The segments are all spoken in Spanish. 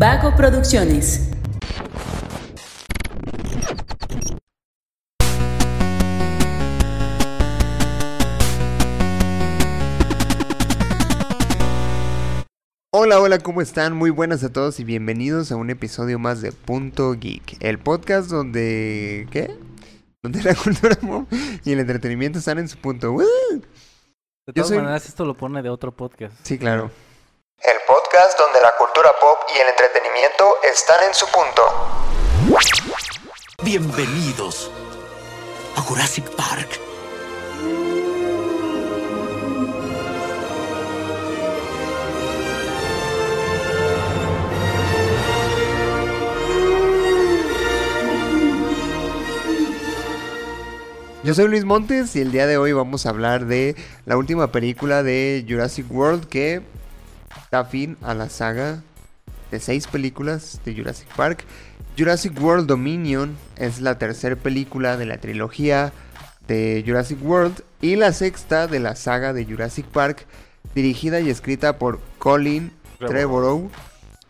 Vago Producciones. Hola, hola, ¿cómo están? Muy buenas a todos y bienvenidos a un episodio más de Punto Geek, el podcast donde... ¿qué? Donde la cultura pop y el entretenimiento están en su punto. De Yo todas soy- maneras, esto lo pone de otro podcast. Sí, claro. El podcast donde la cultura pop y el entretenimiento están en su punto. Bienvenidos a Jurassic Park. Yo soy Luis Montes y el día de hoy vamos a hablar de la última película de Jurassic World que da fin a la saga de seis películas de Jurassic Park. Jurassic World Dominion es la tercera película de la trilogía de Jurassic World y la sexta de la saga de Jurassic Park, dirigida y escrita por Colin Trevorrow,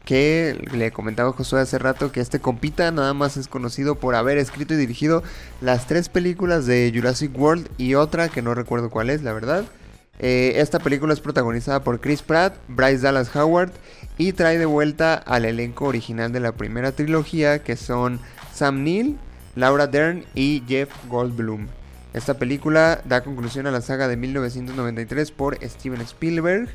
que le comentaba a Josué hace rato que este compita nada más es conocido por haber escrito y dirigido las tres películas de Jurassic World y otra que no recuerdo cuál es, la verdad. Eh, esta película es protagonizada por Chris Pratt, Bryce Dallas Howard y trae de vuelta al elenco original de la primera trilogía que son Sam Neill, Laura Dern y Jeff Goldblum. Esta película da conclusión a la saga de 1993 por Steven Spielberg.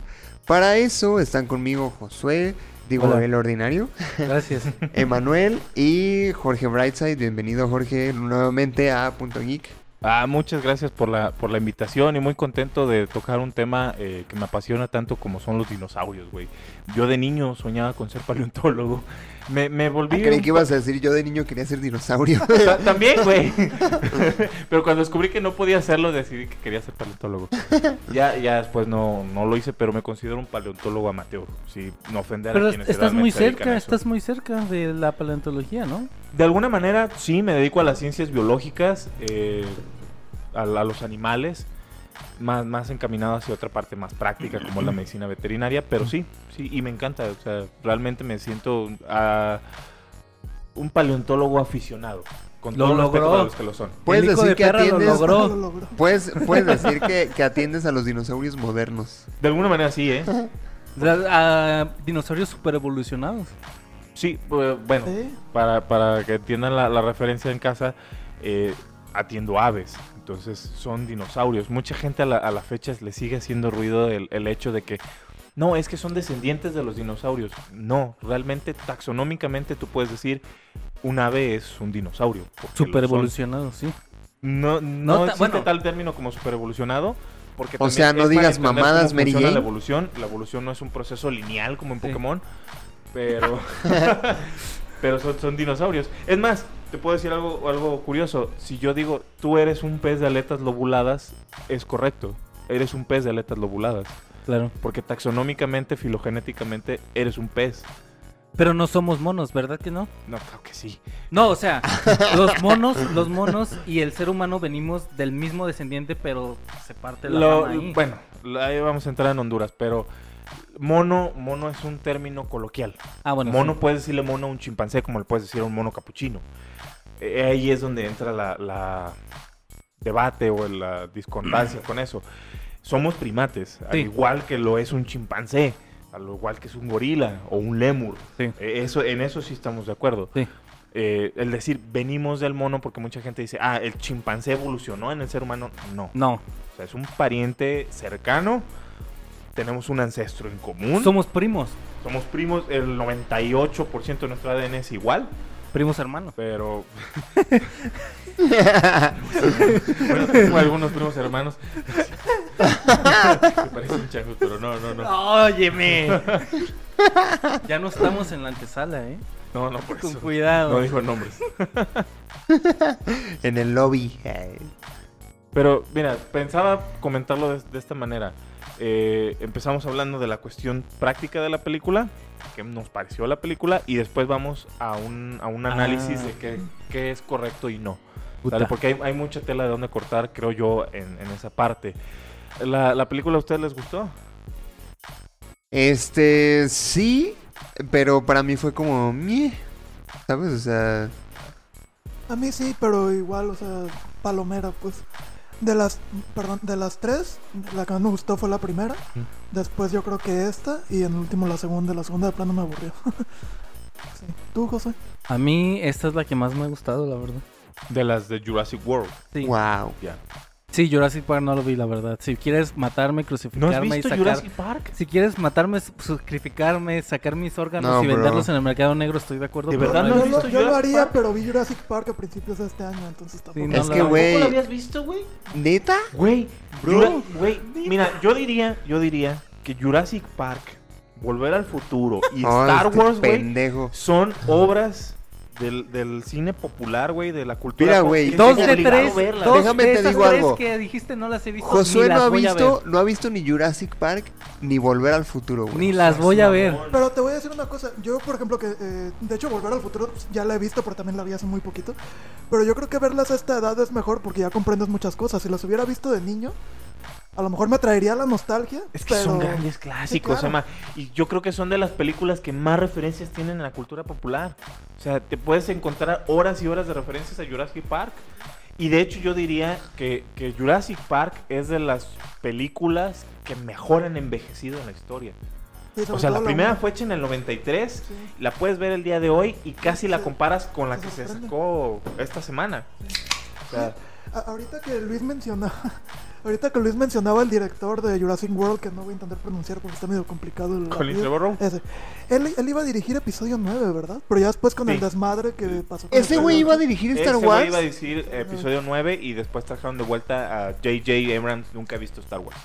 Para eso están conmigo Josué, digo Hola. el ordinario, Gracias. Emanuel y Jorge Brightside. Bienvenido Jorge nuevamente a Punto Geek. Ah, muchas gracias por la, por la invitación y muy contento de tocar un tema eh, que me apasiona tanto como son los dinosaurios, güey. Yo de niño soñaba con ser paleontólogo. Me, me volví... Creí un que ibas a decir yo de niño quería ser dinosaurio. Ta- También, güey. Pero cuando descubrí que no podía hacerlo, decidí que quería ser paleontólogo. Ya, ya después no, no lo hice, pero me considero un paleontólogo amateur. Sí, no ofender a quienes estás muy cerca, estás muy cerca de la paleontología, ¿no? De alguna manera, sí, me dedico a las ciencias biológicas, eh, a, a los animales, más, más encaminado hacia otra parte más práctica, como la medicina veterinaria, pero sí, sí, y me encanta, o sea, realmente me siento ah, un paleontólogo aficionado, con Lo logró. los que lo son. Puedes decir de que perra lo atiendes. logró. Puedes, puedes decir que, que atiendes a los dinosaurios modernos. De alguna manera sí, ¿eh? A dinosaurios super evolucionados. Sí, eh, bueno, para, para que entiendan la, la referencia en casa, eh, atiendo aves, entonces son dinosaurios. Mucha gente a la, a la fecha le sigue haciendo ruido el, el hecho de que no, es que son descendientes de los dinosaurios. No, realmente taxonómicamente tú puedes decir un ave es un dinosaurio. Super evolucionados, sí. No, no, No existe bueno. tal término como super evolucionado. Porque O sea, no digas mamadas, Mary Jane. La evolución, la evolución no es un proceso lineal como en Sí. Pokémon, pero pero son, son dinosaurios. Es más, te puedo decir algo, algo curioso. Si yo digo, tú eres un pez de aletas lobuladas, es correcto. Eres un pez de aletas lobuladas. Claro. Porque taxonómicamente, filogenéticamente, eres un pez. Pero no somos monos, ¿verdad que no? No, claro que sí. No, o sea, los monos, los monos y el ser humano venimos del mismo descendiente, pero se parte la Lo- ahí. bueno, ahí vamos a entrar en Honduras, pero mono, mono es un término coloquial. ah, bueno. mono sí. puedes decirle mono a un chimpancé como le puedes decir a un mono capuchino. Eh, ahí es donde entra la, la debate o la discordancia con eso. Somos primates, al igual que lo es un chimpancé, al igual que es un gorila o un lémur. Sí. Eh, eso, en eso sí estamos de acuerdo. Sí. Eh, el decir venimos del mono porque mucha gente dice, ah, el chimpancé evolucionó en el ser humano. No. No, O sea, es un pariente cercano. Tenemos un ancestro en común. somos primos, Somos primos, el 98% de nuestro ADN es igual, primos hermanos. pero... bueno, tengo algunos primos hermanos. que parecen changos, pero no, no, no. Óyeme. ya no estamos en la antesala, ¿eh? No, no, por Con eso. cuidado. No dijo nombres. en el lobby. Pero, mira, pensaba comentarlo de, de esta manera. Eh, empezamos hablando de la cuestión práctica de la película, que nos pareció la película, y después vamos a un, a un análisis Ah. de qué, qué es correcto y no. Porque hay, hay mucha tela de dónde cortar, creo yo, en, en esa parte. ¿La, la película a ustedes les gustó? Este, sí, Pero para mí fue como... ¿Sabes? O sea... A mí sí, pero igual, o sea, palomera, pues. De las, perdón, de las tres, la que más me gustó fue la primera. Después yo creo que esta. Y en último la segunda. La segunda de plano me aburrió. sí. ¿Tú, José? A mí esta es la que más me ha gustado, la verdad. De las de Jurassic World. Sí. Wow. Ya. Sí, Jurassic Park no lo vi, la verdad. Si quieres matarme, ¿No crucificarme has y visto sacar... Jurassic Park? Si quieres matarme, sacrificarme, sacar mis órganos No, y bro. venderlos en el mercado negro, estoy de acuerdo. ¿De verdad no no has yo visto. lo, yo lo Jurassic haría, Park? pero vi Jurassic Park a principios de este año, entonces tampoco. no Es la- que, ¿Tampoco güey... lo habías visto, güey? ¿Neta? Güey, Bro. Güey, mira, yo diría, yo diría que Jurassic Park, Volver al Futuro y Oh, Star este Wars, güey, son obras del, del cine popular, güey, de la cultura. Mira, güey, Dos de tres, verlas. dos Déjame de te esas digo tres algo. que dijiste no las he visto. Josué no ha visto, no ha visto ni Jurassic Park ni Volver al Futuro, güey. Ni las voy a ver. Pero te voy a decir una cosa. Yo, por ejemplo, que eh, de hecho Volver al Futuro pues, ya la he visto, pero también la vi hace muy poquito. Pero yo creo que verlas a esta edad es mejor porque ya comprendes muchas cosas. Si las hubiera visto de niño, a lo mejor me traería la nostalgia. Es que pero... son grandes clásicos, Sí, claro. Y yo creo que son de las películas que más referencias tienen en la cultura popular. O sea, te puedes encontrar horas y horas de referencias a Jurassic Park. Y de hecho yo diría que, que Jurassic Park es de las películas que mejor han envejecido en la historia. Sí, O sea, la primera fue hecha en el 93, Sí. la puedes ver el día de hoy y casi la comparas con la que se sacó esta semana. O sea, A- ahorita que Luis mencionaba, ahorita que Luis mencionaba el director de Jurassic World, que no voy a intentar pronunciar porque está medio complicado el Colin. Trevorrow. Ese. Él, él iba a dirigir episodio 9, ¿verdad? Pero ya después con Sí. el desmadre que pasó. con Ese güey iba a dirigir Ese Star güey Wars. iba a decir episodio 9 y después trajeron de vuelta a J.J. Abrams, nunca ha visto Star Wars.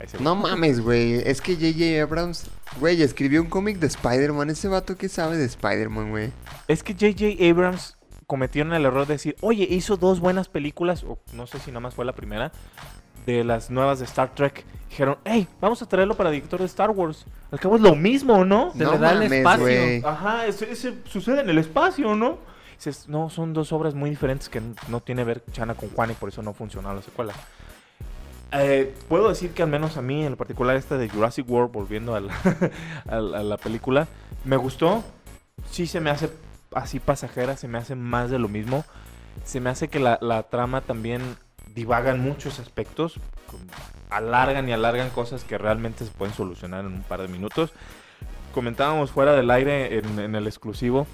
Ese güey. No mames, güey. Es que J.J. Abrams, güey, escribió un cómic de Spider-Man. Ese vato que sabe de Spider-Man, güey. Es que J.J. Abrams cometieron el error de decir, oye, hizo dos buenas películas, o no sé si nada más fue la primera, de las nuevas de Star Trek. Dijeron, hey, vamos a traerlo para director de Star Wars. Al cabo es lo mismo, ¿no? Se no le da el espacio. Ajá, ese, ese sucede en el espacio, ¿no? Dices, no, son dos obras muy diferentes que no tiene ver Chana con Juan y por eso no funcionó la secuela. Eh, puedo decir que al menos a mí, en lo particular esta de Jurassic World, volviendo a la, a la- a la película, me gustó. Sí se me hace así pasajera, se me hace más de lo mismo. Se me hace que la, la trama también divaga en muchos aspectos. alargan y alargan cosas que realmente se pueden solucionar en un par de minutos. Comentábamos fuera del aire en, en el exclusivo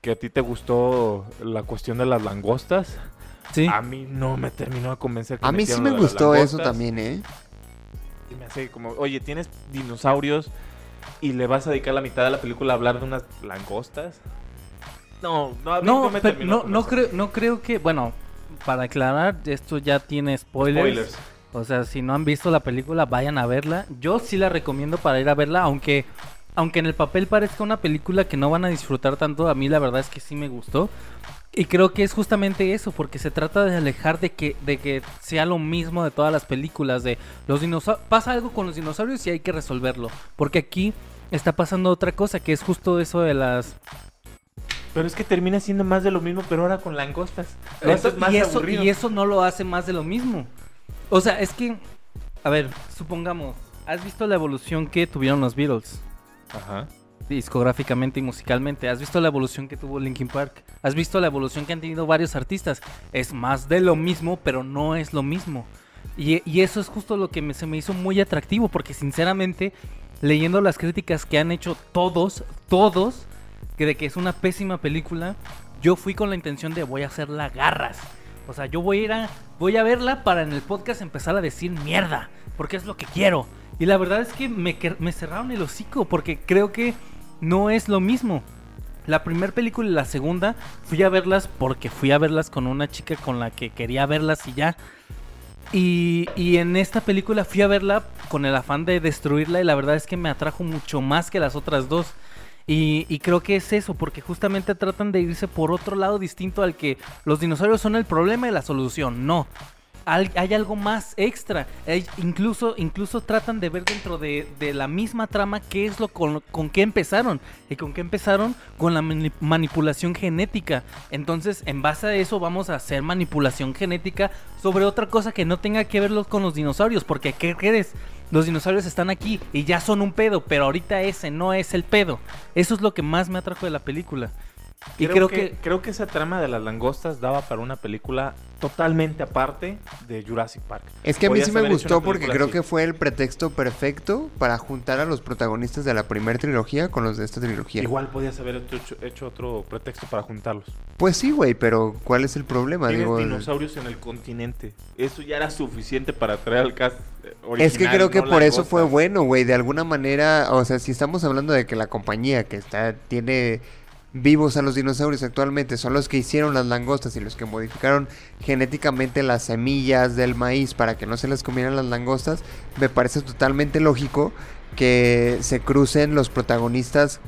que a ti te gustó la cuestión de las langostas. Sí. A mí no me terminó de convencer. que A mí sí me gustó eso también, ¿eh? Y me hace como, oye, tienes dinosaurios y le vas a dedicar la mitad de la película a hablar de unas langostas. No, no, No, pero no, no, convencer. creo, no creo que. Bueno, para aclarar, esto ya tiene spoilers. Spoilers. O sea, si no han visto la película, vayan a verla. Yo sí la recomiendo para ir a verla, aunque, aunque en el papel parezca una película que no van a disfrutar tanto, a mí la verdad es que sí me gustó. Y creo que es justamente eso, porque se trata de alejar de que, de que sea lo mismo de todas las películas, de los dinosaurios, pasa algo con los dinosaurios y hay que resolverlo. Porque aquí está pasando otra cosa, que es justo eso de las... Pero es que termina siendo más de lo mismo, pero ahora con langostas. Eso- más y, eso, aburrido. y eso no lo hace más de lo mismo. O sea, es que, a ver, supongamos, ¿has visto la evolución que tuvieron los Beatles? Ajá. Discográficamente y musicalmente. ¿Has visto la evolución que tuvo Linkin Park? ¿Has visto la evolución que han tenido varios artistas? Es más de lo mismo, pero no es lo mismo. Y, y eso es justo lo que me- se me hizo muy atractivo, porque sinceramente, leyendo las críticas que han hecho todos, todos, que de que es una pésima película, yo fui con la intención de voy a hacerla garras. O sea, yo voy a ir a, voy a verla para en el podcast empezar a decir mierda, porque es lo que quiero. Y la verdad es que me, me cerraron el hocico, porque creo que no es lo mismo. La primera película y la segunda fui a verlas porque fui a verlas con una chica con la que quería verlas y ya. Y, y en esta película fui a verla con el afán de destruirla y la verdad es que me atrajo mucho más que las otras dos. Y, creo que es eso, porque justamente tratan de irse por otro lado distinto al que los dinosaurios son el problema y la solución. No. Hay algo más extra. Incluso, incluso tratan de ver dentro de, la misma trama qué es lo con, qué empezaron. ¿Y con qué empezaron? Con la mani- manipulación genética. Entonces, en base a eso, vamos a hacer manipulación genética sobre otra cosa que no tenga que ver con los dinosaurios. Porque, ¿qué crees? Los dinosaurios están aquí y ya son un pedo, pero ahorita ese no es el pedo. Eso es lo que más me atrajo de la película. Y creo, que, creo que esa trama de las langostas daba para una película totalmente aparte de Jurassic Park. Es que a mí sí me gustó porque creo así. que fue el pretexto perfecto para juntar a los protagonistas de la primera trilogía con los de esta trilogía. Igual podías haber hecho, hecho otro pretexto para juntarlos. Pues sí, güey, pero ¿cuál es el problema? Tienes Digo, dinosaurios en el continente. Eso ya era suficiente para traer al cast original. Es que creo que no por eso fue bueno, güey. De alguna manera, o sea, si estamos hablando de que la compañía que está tiene vivos a los dinosaurios actualmente son los que hicieron las langostas y los que modificaron genéticamente las semillas del maíz para que no se les comieran las langostas, me parece totalmente lógico que se crucen los protagonistas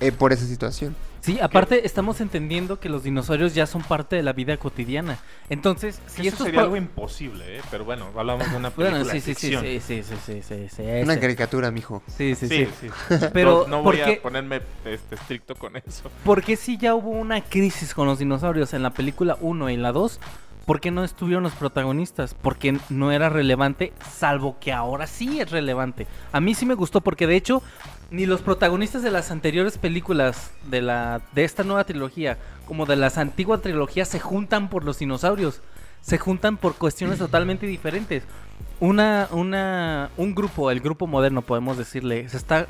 eh, por esa situación. Sí, aparte estamos entendiendo que los dinosaurios ya son parte de la vida cotidiana. Entonces, si eso sería pa- algo imposible, ¿eh? Pero bueno, hablamos de una película Bueno, sí, sí, sí, ficción. sí, sí, sí, sí, sí, sí, Una caricatura, mijo. Sí, sí, Sí, sí. sí. Pero, no, no ¿por voy a ponerme este, estricto con eso. ¿Por qué si ya hubo una crisis con los dinosaurios en la película 1 y la 2? ¿Por qué no estuvieron los protagonistas? Porque no era relevante, salvo que ahora sí es relevante. A mí sí me gustó porque de hecho ni los protagonistas de las anteriores películas de la de esta nueva trilogía como de las antiguas trilogías se juntan por los dinosaurios. Se juntan por cuestiones totalmente diferentes. Una una un grupo, el grupo moderno podemos decirle, se está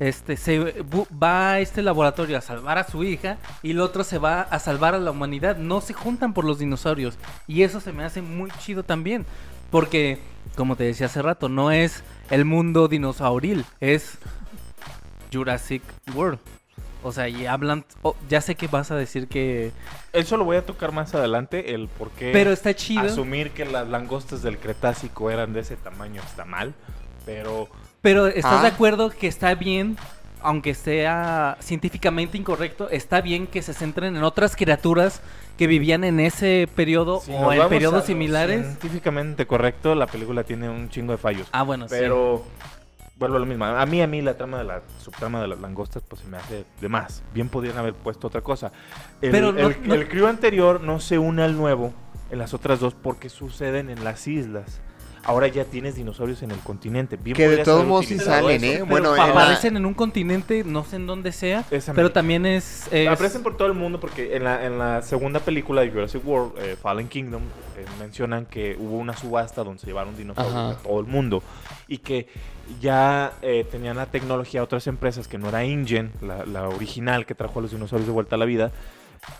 este se va a este laboratorio a salvar a su hija y el otro se va a salvar a la humanidad. No se juntan por los dinosaurios y eso se me hace muy chido también, porque como te decía hace rato, no es el mundo dinosauril, es Jurassic World. O sea, y hablan, oh, ya sé que vas a decir que, Eso lo voy a tocar más adelante, el por qué pero está chido. asumir que las langostas del Cretácico eran de ese tamaño está mal, pero Pero ¿estás Ah. de acuerdo que está bien, aunque sea científicamente incorrecto, está bien que se centren en otras criaturas que vivían en ese periodo si o en periodos similares? Científicamente correcto, la película tiene un chingo de fallos. Ah, bueno, sí. Pero vuelvo a lo mismo. A mí, a mí la trama de la subtrama de las langostas, pues se me hace de más. Bien podrían haber puesto otra cosa. El, Pero no- el, no- el crew anterior no se une al nuevo en las otras dos porque suceden en las islas. Ahora ya tienes dinosaurios en el continente. Bien Que de todos modos sí salen, eso. ¿eh? Pero Bueno, pa- en la- aparecen en un continente, no sé en dónde sea, Es pero también es... es- Aparecen por todo el mundo porque en la, en la segunda película de Jurassic World, eh, Fallen Kingdom, eh, mencionan que hubo una subasta donde se llevaron dinosaurios Ajá. de todo el mundo y que ya eh, tenían la tecnología otras empresas que no era InGen, la, original que trajo a los dinosaurios de vuelta a la vida,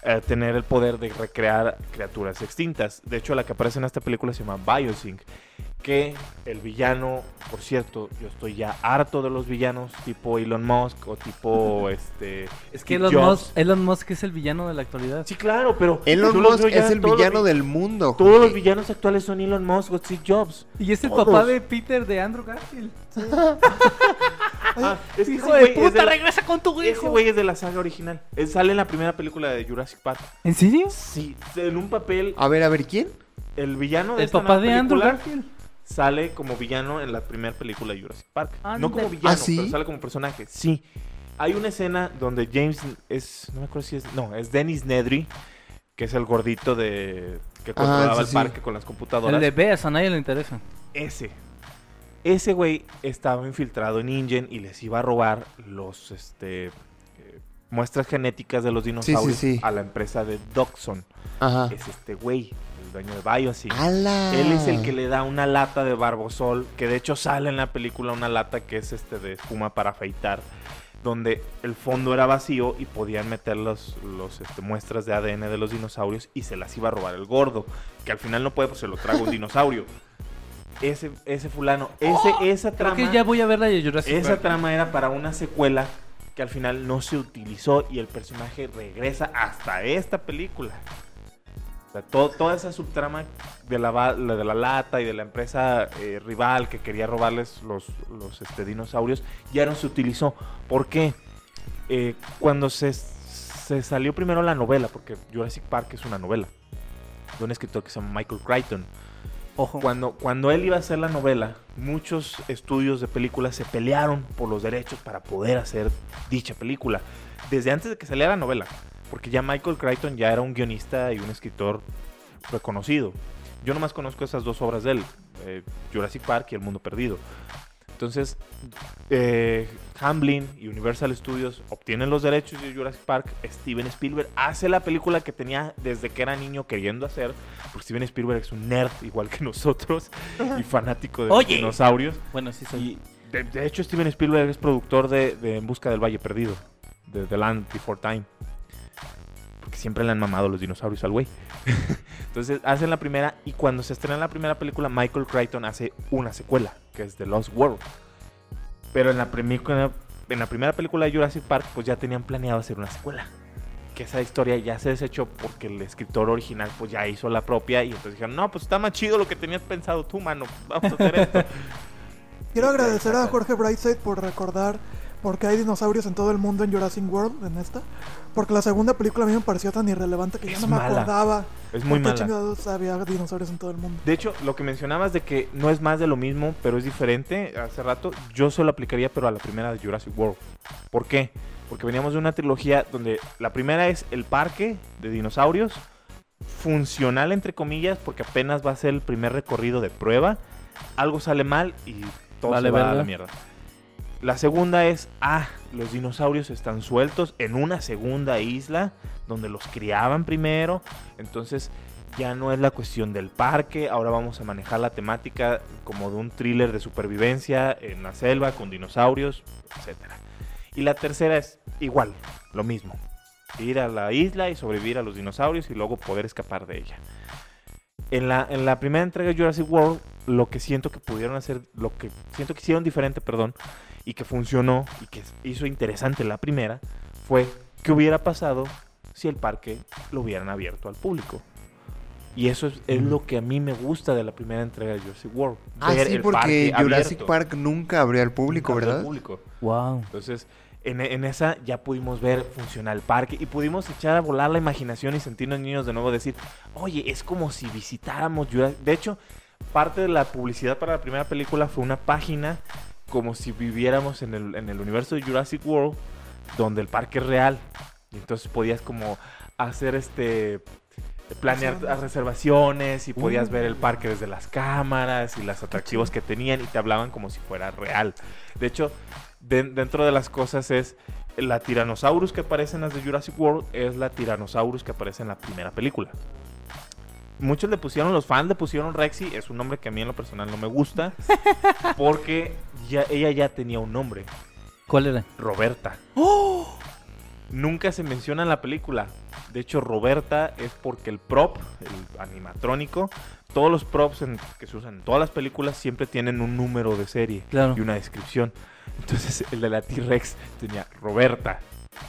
eh, tener el poder de recrear criaturas extintas. De hecho, la que aparece en esta película se llama Biosync, que el villano, por cierto, yo estoy ya harto de los villanos tipo Elon Musk o tipo este... es que Elon. Musk, Elon Musk es el villano de la actualidad. Sí, claro, pero. Elon Musk es el los villano vi- del mundo. Todos los villanos actuales son Elon Musk o Steve Jobs. Y es el Todos. papá de Peter de Andrew Garfield. Ah, es Hijo ese de es puta, la- regresa con tu Ese hijo. güey es de la saga original. Él sale en la primera película de Jurassic Park. ¿En serio? Sí, en un papel. A ver, a ver, ¿quién? El villano de El esta papá nueva de Andrew Garfield. Sale como villano en la primera película de Jurassic Park. No como villano, ¿Ah, sí? pero sale como personaje. Sí. Hay una escena donde James es. No me acuerdo si es. No, es Dennis Nedry, que es el gordito de. que controlaba sí, el sí. parque con las computadoras. El de Beas, a nadie le interesa. Ese. Ese güey estaba infiltrado en InGen y les iba a robar los este eh, muestras genéticas de los dinosaurios sí. a la empresa de Doxon. Ajá. Es este güey, el dueño de Biosync. ¡Hala! Él es el que le da una lata de barbosol, que de hecho sale en la película una lata que es este de espuma para afeitar, donde el fondo era vacío y podían meter los, los este, muestras de ADN de los dinosaurios y se las iba a robar el gordo, que al final no puede, pues se lo traga un dinosaurio. Ese, ese fulano, ese, esa Creo trama, que ya voy a ver la de Jurassic esa Park. trama era para una secuela que al final no se utilizó y el personaje regresa hasta esta película. O sea, todo- toda esa subtrama de la de la lata y de la empresa eh, rival que quería robarles los, los este, dinosaurios ya no se utilizó. ¿Por qué? Eh, cuando se, se salió primero la novela, porque Jurassic Park es una novela, de un escritor que se llama Michael Crichton. Ojo. Cuando, cuando él iba a hacer la novela, muchos estudios de películas se pelearon por los derechos para poder hacer dicha película. Desde antes de que saliera la novela. Porque ya Michael Crichton ya era un guionista y un escritor reconocido. Yo nomás conozco esas dos obras de él, eh, Jurassic Park y El Mundo Perdido. Entonces, eh, Hamblin y Universal Studios obtienen los derechos de Jurassic Park. Steven Spielberg hace la película que tenía desde que era niño queriendo hacer. Porque Steven Spielberg es un nerd igual que nosotros y fanático de los dinosaurios. Bueno, sí soy. Y de, de hecho, Steven Spielberg es productor de, de En Busca del Valle Perdido, de The Land Before Time. Siempre le han mamado los dinosaurios al güey. Entonces hacen la primera y cuando se estrena la primera película, Michael Crichton hace una secuela, que es The Lost World. Pero en la, en la primera película de Jurassic Park, pues ya tenían planeado hacer una secuela. Que esa historia ya se desechó porque el escritor original pues ya hizo la propia y entonces dijeron, no, pues está más chido lo que tenías pensado tú, mano, vamos a hacer esto. Quiero agradecer a Jorge Brightside por recordar por qué hay dinosaurios en todo el mundo en Jurassic World, en esta. Porque la segunda película a mí me pareció tan irrelevante que ya Es no me mala. acordaba Es muy mala. chingados había dinosaurios en todo el mundo. De hecho, lo que mencionabas de que no es más de lo mismo, pero es diferente hace rato, yo solo aplicaría, pero a la primera de Jurassic World. ¿Por qué? Porque veníamos de una trilogía donde la primera es el parque de dinosaurios, funcional entre comillas, porque apenas va a ser el primer recorrido de prueba. Algo sale mal y todo Vale se va a la mierda. La segunda es, ah, los dinosaurios están sueltos en una segunda isla donde los criaban primero. Entonces ya no es la cuestión del parque, ahora vamos a manejar la temática como de un thriller de supervivencia en la selva con dinosaurios, etcétera. Y la tercera es igual, lo mismo. Ir a la isla y sobrevivir a los dinosaurios y luego poder escapar de ella. En la, en la primera entrega de Jurassic World, lo que siento que pudieron hacer, lo que siento que hicieron diferente, perdón, y que funcionó y que hizo interesante la primera, fue qué hubiera pasado si el parque lo hubieran abierto al público. Y eso es, es lo que a mí me gusta de la primera entrega de Jurassic World. Ah, ver sí, el porque parque Jurassic abierto. Park nunca abrió al público, Nunca al ¿verdad? público. Wow. Entonces, en, en esa ya pudimos ver funcionar el parque y pudimos echar a volar la imaginación y sentirnos niños de nuevo decir, oye, es como si visitáramos Jurassic... De hecho, parte de la publicidad para la primera película fue una página como si viviéramos en el, en el universo de Jurassic World, donde el parque es real. Y entonces podías como hacer este planear reservaciones y podías Uh. ver el parque desde las cámaras y los atractivos que tenían y te hablaban como si fuera real. De hecho, de- dentro de las cosas es la Tyrannosaurus que aparece en las de Jurassic World es la Tyrannosaurus que aparece en la primera película. Muchos le pusieron, los fans le pusieron Rexy, es un nombre que a mí en lo personal no me gusta, porque ya, ella ya tenía un nombre, ¿Cuál era? Roberta. Nunca se menciona en la película. De hecho, Roberta es porque el prop, el animatrónico, todos los props en- que se usan en todas las películas siempre tienen un número de serie Claro. y una descripción. Entonces, el de la T-Rex tenía Roberta,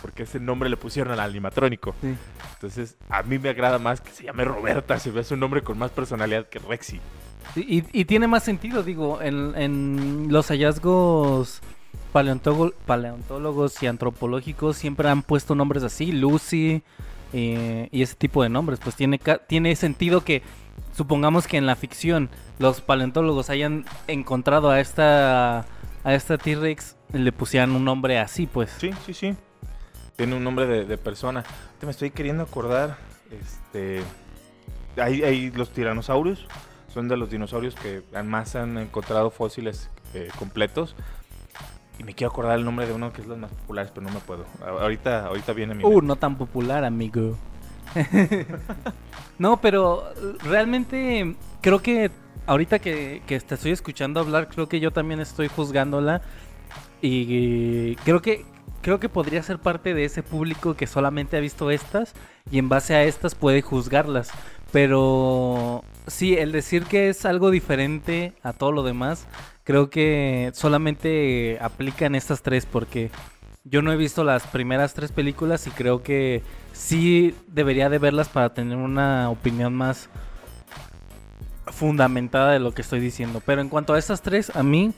porque ese nombre le pusieron al animatrónico. Sí. Entonces, a mí me agrada más que se llame Roberta, se ve un nombre con más personalidad que Rexy. Y, y tiene más sentido, digo, en, en los hallazgos paleontólogos y antropológicos siempre han puesto nombres así, Lucy eh, y ese tipo de nombres. Pues tiene, tiene sentido que, supongamos que en la ficción los paleontólogos hayan encontrado a esta, a esta T-Rex, le pusieran un nombre así, pues. Sí, sí, sí. Tiene un nombre de, de persona. Ahorita me estoy queriendo acordar. Este. Hay, hay los tiranosaurios. Son de los dinosaurios que más han encontrado fósiles eh, completos. Y me quiero acordar el nombre de uno que es los más populares, pero no me puedo. Ahorita, ahorita viene mi. Uh, mente. no tan popular, amigo. no, pero eh, realmente creo que ahorita que, que te estoy escuchando hablar, creo que yo también estoy juzgándola. Y creo que creo que podría ser parte de ese público que solamente ha visto estas y en base a estas puede juzgarlas. Pero sí, el decir que es algo diferente a todo lo demás, creo que solamente aplica en estas tres porque yo no he visto las primeras tres películas y creo que sí debería de verlas para tener una opinión más fundamentada de lo que estoy diciendo. Pero en cuanto a estas tres, a mí,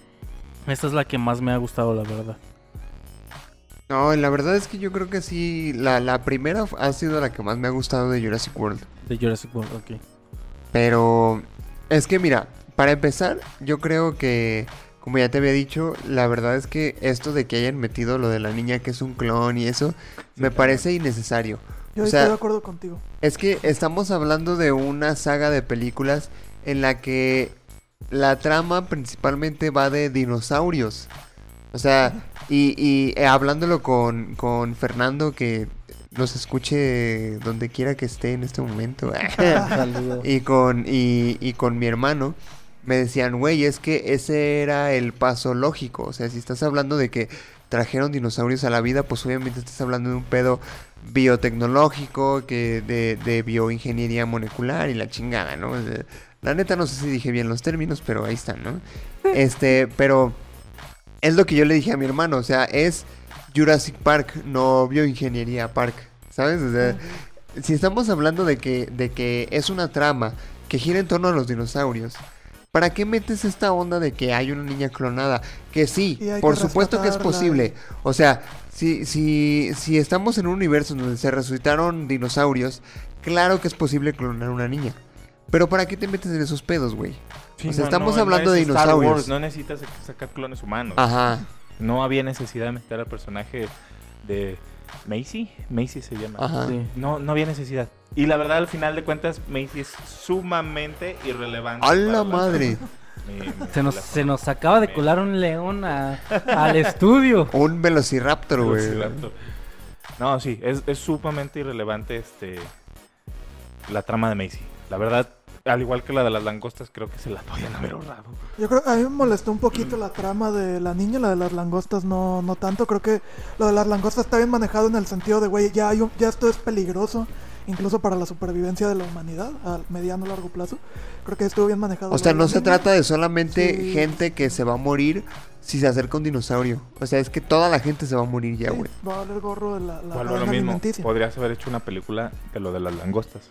esta es la que más me ha gustado, la verdad. No, la verdad es que yo creo que sí, la, la primera ha sido la que más me ha gustado de Jurassic World. De Jurassic World, ok. Pero es que mira, para empezar, yo creo que, como ya te había dicho, la verdad es que esto de que hayan metido lo de la niña que es un clon y eso, me parece innecesario. Yo O estoy de acuerdo contigo. Es que estamos hablando de una saga de películas en la que la trama principalmente va de dinosaurios. O sea, y, y eh, hablándolo con, con Fernando, que nos escuche donde quiera que esté en este momento. y con y, y con mi hermano me decían, güey, es que ese era el paso lógico. O sea, si estás hablando de que trajeron dinosaurios a la vida, pues obviamente estás hablando de un pedo biotecnológico, que de, de bioingeniería molecular y la chingada, ¿no? La neta no sé si dije bien los términos, pero ahí están, ¿no? Este, pero es lo que yo le dije a mi hermano, o sea, es Jurassic Park, no bioingeniería Park, ¿sabes? O sea, si estamos hablando de que, de que es una trama que gira en torno a los dinosaurios, ¿para qué metes esta onda de que hay una niña clonada? Que sí, por supuesto que es posible. O sea, si, si, si estamos en un universo donde se resucitaron dinosaurios, claro que es posible clonar una niña. Pero ¿para qué te metes en esos pedos, güey? O sea, estamos hablando de dinosaurios. no necesitas sacar clones humanos. Ajá. No había necesidad de meter al personaje de Macy. Macy se llama. Ajá. No, no había necesidad. Y la verdad, al final de cuentas, Macy es sumamente irrelevante. ¡A la madre! se, nos, se nos acaba de colar un león al estudio. Un velociraptor, güey. No, sí, es, es sumamente irrelevante este la trama de Macy. La verdad, al igual que la de las langostas, creo que se la podían haber ahorrado. Yo creo a mí me molestó un poquito la trama de la niña, la de las langostas no, no tanto. Creo que lo de las langostas está bien manejado en el sentido de, güey, ya, ya esto es peligroso, incluso para la supervivencia de la humanidad a mediano largo plazo. Creo que estuvo bien manejado. O sea, no se trata de solamente gente que se va a morir si se acerca un dinosaurio. O sea, es que toda la gente se va a morir ya, güey. va a valer gorro de la, la lo mismo. Podrías haber hecho una película de lo de las langostas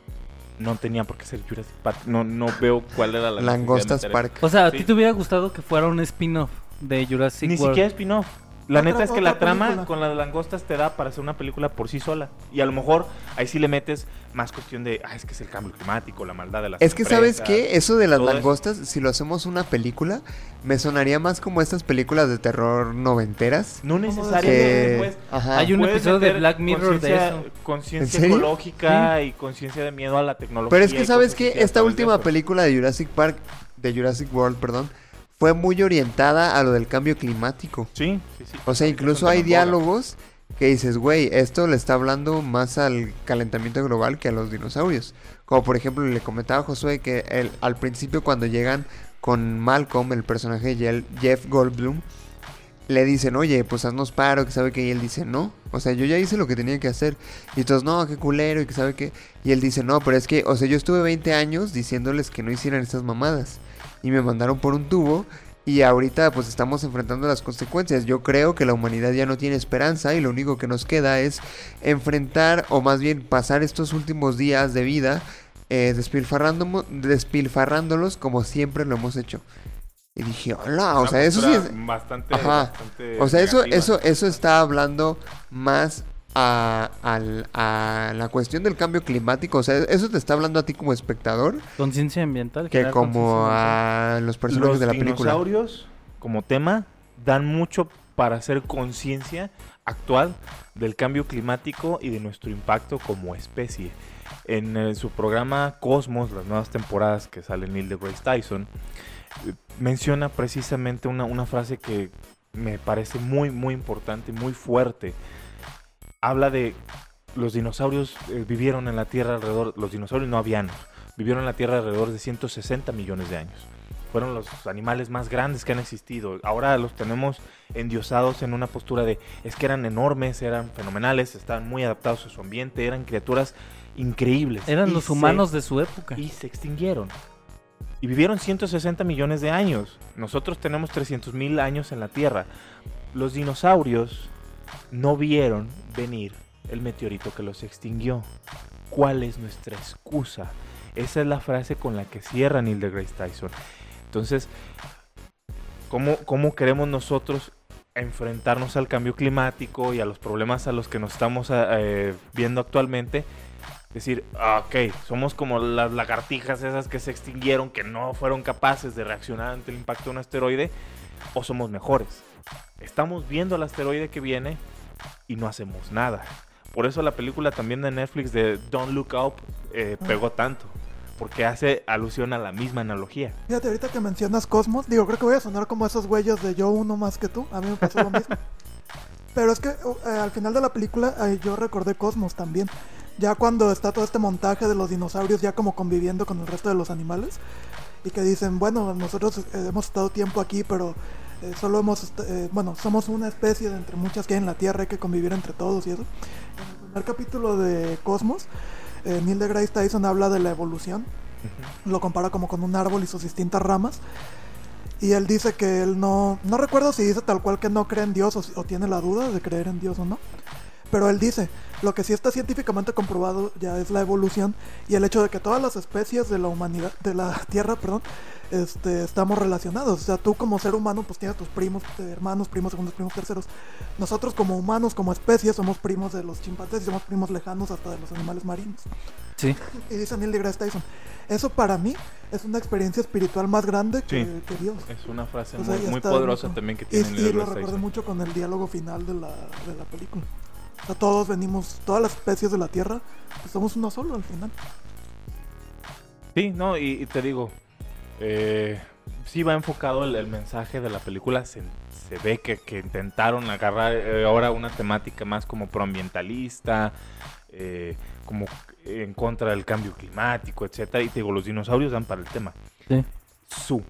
no tenía por qué ser Jurassic Park. No, no veo cuál era la Langostas Park. O sea, ¿a ti te hubiera gustado que fuera un spin-off de Jurassic Ni World? siquiera spin-off. La neta es que la trama con las langostas te da para hacer una película por sí sola. Y a lo mejor ahí sí le metes más cuestión de, ah, es que es el cambio climático, la maldad de las Es que, ¿sabes qué? Eso de las langostas, si lo hacemos una película, me sonaría más como estas películas de terror noventeras. No necesariamente. Pues, Hay un episodio de Black Mirror de eso. Conciencia ecológica y conciencia de miedo a la tecnología. Pero es que, ¿sabes qué? Esta última película de Jurassic Park, de Jurassic World, perdón fue muy orientada a lo del cambio climático. Sí, sí, sí. O sea, incluso hay diálogos que dices, güey, esto le está hablando más al calentamiento global que a los dinosaurios. Como por ejemplo le comentaba a Josué que el, al principio cuando llegan con Malcolm, el personaje de Jeff Goldblum, le dicen, oye, pues haznos paro, que sabe que, y él dice, no, o sea, yo ya hice lo que tenía que hacer. Y todos, no, qué culero, y que sabe que, y él dice, no, pero es que, o sea, yo estuve 20 años diciéndoles que no hicieran estas mamadas y me mandaron por un tubo y ahorita pues estamos enfrentando las consecuencias. Yo creo que la humanidad ya no tiene esperanza y lo único que nos queda es enfrentar o más bien pasar estos últimos días de vida eh, despilfarrándolos como siempre lo hemos hecho. Y dije, hola, o sea, eso sí es... Bastante, o sea, eso, eso, eso está hablando más a, a, la cuestión del cambio climático? O sea, ¿eso te está hablando a ti como espectador? Conciencia ambiental. Que como a los personajes de la película. Los dinosaurios, como tema, dan mucho para hacer conciencia actual del cambio climático y de nuestro impacto como especie. En eh, su programa Cosmos, las nuevas temporadas que sale Neil deGrasse Tyson, eh, menciona precisamente una, una frase que me parece muy, muy importante, muy fuerte habla de los dinosaurios eh, vivieron en la Tierra alrededor, los dinosaurios no avianos, vivieron en la Tierra alrededor de 160 millones de años. Fueron los animales más grandes que han existido. Ahora los tenemos endiosados en una postura de es que eran enormes, eran fenomenales, estaban muy adaptados a su ambiente, eran criaturas increíbles. Eran los humanos de su época. Y se extinguieron. Y vivieron 160 millones de años. Nosotros tenemos 300 mil años en la Tierra. Los dinosaurios no vieron venir el meteorito que los extinguió. ¿Cuál es nuestra excusa? Esa es la frase con la que cierra Neil deGrasse Tyson. Entonces, ¿cómo, ¿cómo queremos nosotros enfrentarnos al cambio climático y a los problemas a los que nos estamos eh, viendo actualmente? Decir, ok, somos como las lagartijas esas que se extinguieron, que no fueron capaces de reaccionar ante el impacto de un asteroide, o somos mejores. Estamos viendo el asteroide que viene y no hacemos nada. Por eso la película también de Netflix de Don't Look Up eh, pegó tanto. porque hace alusión a la misma analogía. Fíjate, ahorita que mencionas Cosmos, digo, creo que voy a sonar como esos güeyes de yo uno más que tú. A mí me pasó lo mismo. Pero es que uh, eh, al final de la película eh, yo recordé Cosmos también. Ya cuando está todo este montaje de los dinosaurios ya como conviviendo con el resto de los animales. Y que dicen, bueno, nosotros hemos estado tiempo aquí, pero eh, solo hemos, eh, bueno, somos una especie de entre muchas que hay en la Tierra, hay que convivir entre todos y eso. En el primer capítulo de Cosmos, eh, Neil deGrasse Tyson habla de la evolución. Lo compara como con un árbol y sus distintas ramas. Y él dice que él no, no recuerdo si dice tal cual que no cree en Dios o tiene la duda de creer en Dios o no. Pero él dice, lo que sí está científicamente comprobado ya es la evolución y el hecho de que todas las especies de la humanidad, de la Tierra, perdón, este, estamos relacionados. O sea, tú como ser humano pues tienes tus primos, eh, hermanos, primos, segundos, primos, terceros. Nosotros como humanos, como especie, somos primos de los chimpancés y somos primos lejanos hasta de los animales marinos. Sí. Y dice Neil deGrasse Tyson, eso para mí es una experiencia espiritual más grande que, Sí. que Dios. Es una frase O sea, muy, muy poderosa también que Y, tiene y Neil lo deGrasse recuerdo Tyson. mucho con el diálogo final de la, de la película. O sea, todos venimos, todas las especies de la Tierra, pues somos uno solo al final. Sí, no, y, y te digo, eh, sí va enfocado el, el mensaje de la película. Se, se ve que, que intentaron agarrar eh, ahora una temática más como proambientalista, eh, como en contra del cambio climático, etcétera. Y te digo, los dinosaurios dan para el tema. Sí. Su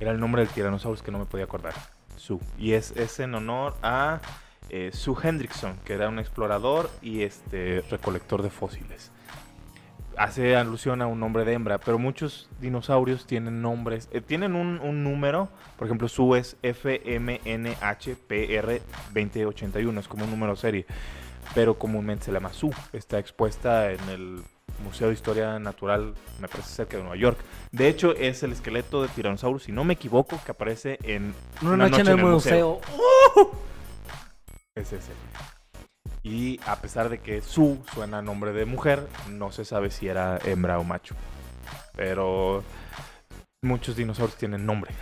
era el nombre del tiranosaurio que no me podía acordar. Su. Y es, es en honor a eh, Sue Hendrickson, que era un explorador y este recolector de fósiles hace alusión a un nombre de hembra, pero muchos dinosaurios tienen nombres, eh, tienen un, un número, por ejemplo, su es FMNHPR2081, es como un número serie, pero comúnmente se llama Su, está expuesta en el Museo de Historia Natural, me parece cerca de Nueva York. De hecho, es el esqueleto de Tyrannosaurus, si no me equivoco, que aparece en Una, noche, en el museo. Es ese. Y a pesar de que Su suena a nombre de mujer, no se sabe si era hembra o macho. Pero muchos dinosaurios tienen nombre.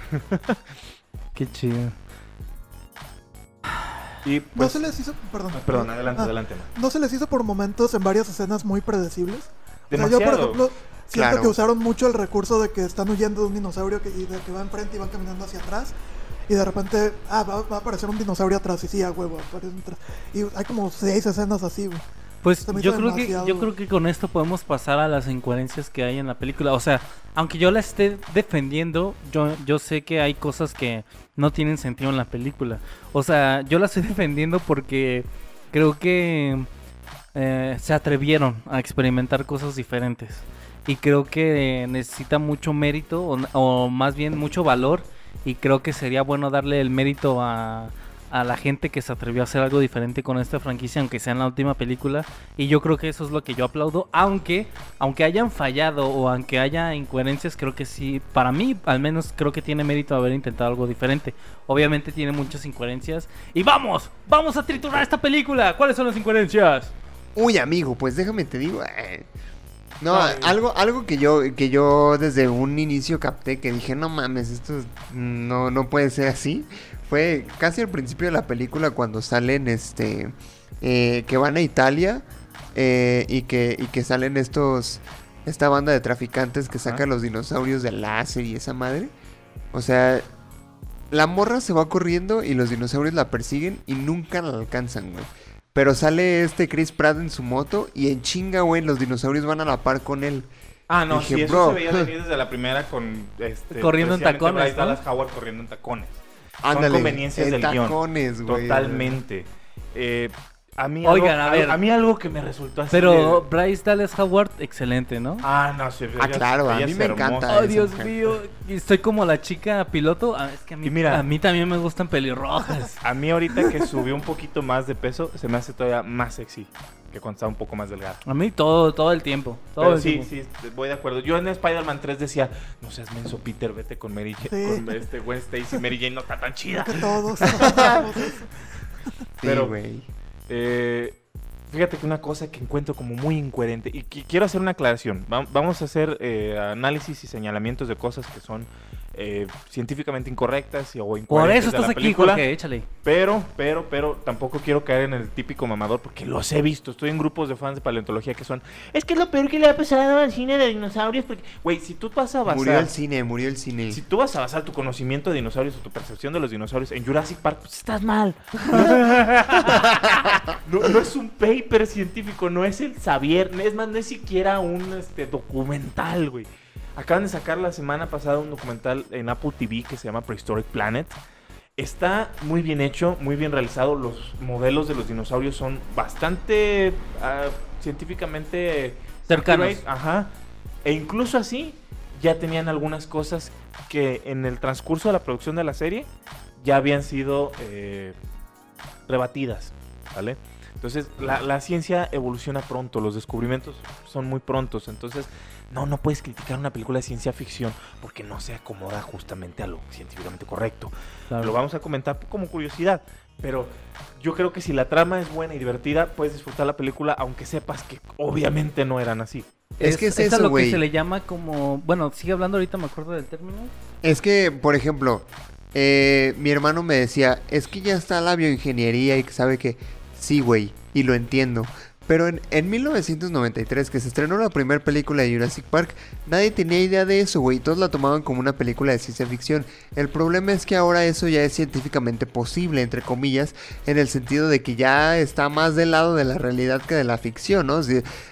Qué chido. Y No pues, se les hizo, perdón, ah, perdón, adelante, Ah, adelante. No se les hizo por momentos en varias escenas muy predecibles. O sea, yo, Demasiado. por ejemplo, siento Claro. que usaron mucho el recurso de que están huyendo de un dinosaurio que, y de que va enfrente y van caminando hacia atrás. Y de repente, ah, va, va a aparecer un dinosaurio atrás. Y sí, a huevo, aparece atrás. Y hay como seis escenas así, güey. Pues yo creo que yo creo que con esto podemos pasar a las incoherencias que hay en la película. O sea, aunque yo la esté defendiendo, yo yo sé que hay cosas que no tienen sentido en la película. O sea, yo la estoy defendiendo porque creo que eh, se atrevieron a experimentar cosas diferentes. Y creo que necesita mucho mérito, o, o más bien mucho valor. Y creo que sería bueno darle el mérito a, a la gente que se atrevió a hacer algo diferente con esta franquicia, aunque sea en la última película. Y yo creo que eso es lo que yo aplaudo. Aunque, aunque hayan fallado o aunque haya incoherencias, creo que sí, para mí al menos creo que tiene mérito haber intentado algo diferente. Obviamente tiene muchas incoherencias. Y vamos, vamos a triturar esta película. ¿Cuáles son las incoherencias? Uy, amigo, pues déjame te digo. eh, No, Ay. algo, algo que yo, que yo desde un inicio capté que dije, no mames, esto no, no puede ser así. Fue casi al principio de la película cuando salen este eh, que van a Italia eh, y que, y que salen estos esta banda de traficantes que saca los dinosaurios del láser y esa madre. O sea, la morra se va corriendo y los dinosaurios la persiguen y nunca la alcanzan, güey. Pero sale este Chris Pratt en su moto y en chinga, güey, los dinosaurios van a la par con él. Ah, no, Dije, sí, eso bro. se veía venir desde la primera con este, Corriendo en tacones, Bryce ¿no? Dallas Howard corriendo en tacones. Ándale, conveniencias en del guion. tacones, güey. Totalmente. Eh, a mí Oigan, algo, a ver. a mí algo que me resultó así Pero de- Bryce Dallas Howard, excelente, ¿no? Ah, no, sí. Ah, ella- claro, a mí es me hermosa. encanta. Esa Dios mujer. mío. Y estoy como la chica piloto. Ah, es que a mí, mira. a mí también me gustan pelirrojas. A mí ahorita que subió un poquito más de peso, se me hace todavía más sexy que cuando estaba un poco más delgada. A mí todo, todo el tiempo. Todo Pero el sí, tiempo. sí, voy de acuerdo. Yo en Spider-Man 3 decía, no seas menso Peter, vete con Mary Jane, Sí. con este Gwen Stacy, Mary Jane no está tan chida. Que todos. Sí, Pero- güey. Eh, fíjate que una cosa que encuentro como muy incoherente y que quiero hacer una aclaración. Va- vamos a hacer eh, análisis y señalamientos de cosas que son eh, científicamente incorrectas o Por incoherentes eso de estás la aquí, película. Jorge, échale. Pero, pero, pero tampoco quiero caer en el típico mamador porque los he visto. Estoy en grupos de fans de paleontología que son. Es que es lo peor que le ha pasado al cine de dinosaurios. Porque, güey, si tú vas a basar. Murió el cine, murió el cine. Si tú vas a basar tu conocimiento de dinosaurios o tu percepción de los dinosaurios en Jurassic Park, pues estás mal. no, no es un paper científico, no es el saber, es más, no es siquiera un este, documental, güey. Acaban de sacar la semana pasada un documental en Apple TV que se llama Prehistoric Planet. Está muy bien hecho, muy bien realizado. Los modelos de los dinosaurios son bastante ah, científicamente Cercanos. accurate, Ajá. E incluso así, ya tenían algunas cosas que en el transcurso de la producción de la serie ya habían sido eh, rebatidas, ¿vale? Entonces, la, la ciencia evoluciona pronto, los descubrimientos son muy prontos, entonces, no, no puedes criticar una película de ciencia ficción porque no se acomoda justamente a lo científicamente correcto. Claro. Lo vamos a comentar como curiosidad, pero yo creo que si la trama es buena y divertida, puedes disfrutar la película aunque sepas que obviamente no eran así. Es que es a eso, lo güey. que se le llama como... Bueno, sigue hablando ahorita, me acuerdo del término. Es que, por ejemplo, eh, mi hermano me decía, es que ya está la bioingeniería y que sabe que sí, güey, y lo entiendo. Pero en, en 1993, que se estrenó la primera película de Jurassic Park, nadie tenía idea de eso, güey. Todos la tomaban como una película de ciencia ficción. El problema es que ahora eso ya es científicamente posible, entre comillas, en el sentido de que ya está más del lado de la realidad que de la ficción, ¿no?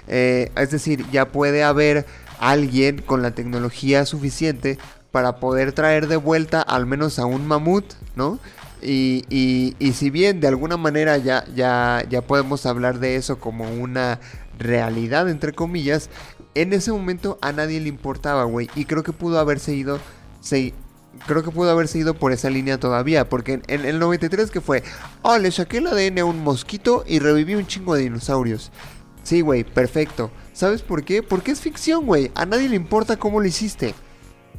Eh, es decir, ya puede haber alguien con la tecnología suficiente para poder traer de vuelta al menos a un mamut, ¿no? Y, y- y si bien de alguna manera ya, ya, ya podemos hablar de eso como una realidad, entre comillas, en ese momento a nadie le importaba, güey. Y creo que pudo haberse ido, se, creo que pudo haberse ido por esa línea todavía. Porque en, el 93 que fue, oh, le saqué el ADN a un mosquito y reviví un chingo de dinosaurios. Sí, güey, perfecto. ¿Sabes por qué? Porque es ficción, güey. A nadie le importa cómo lo hiciste.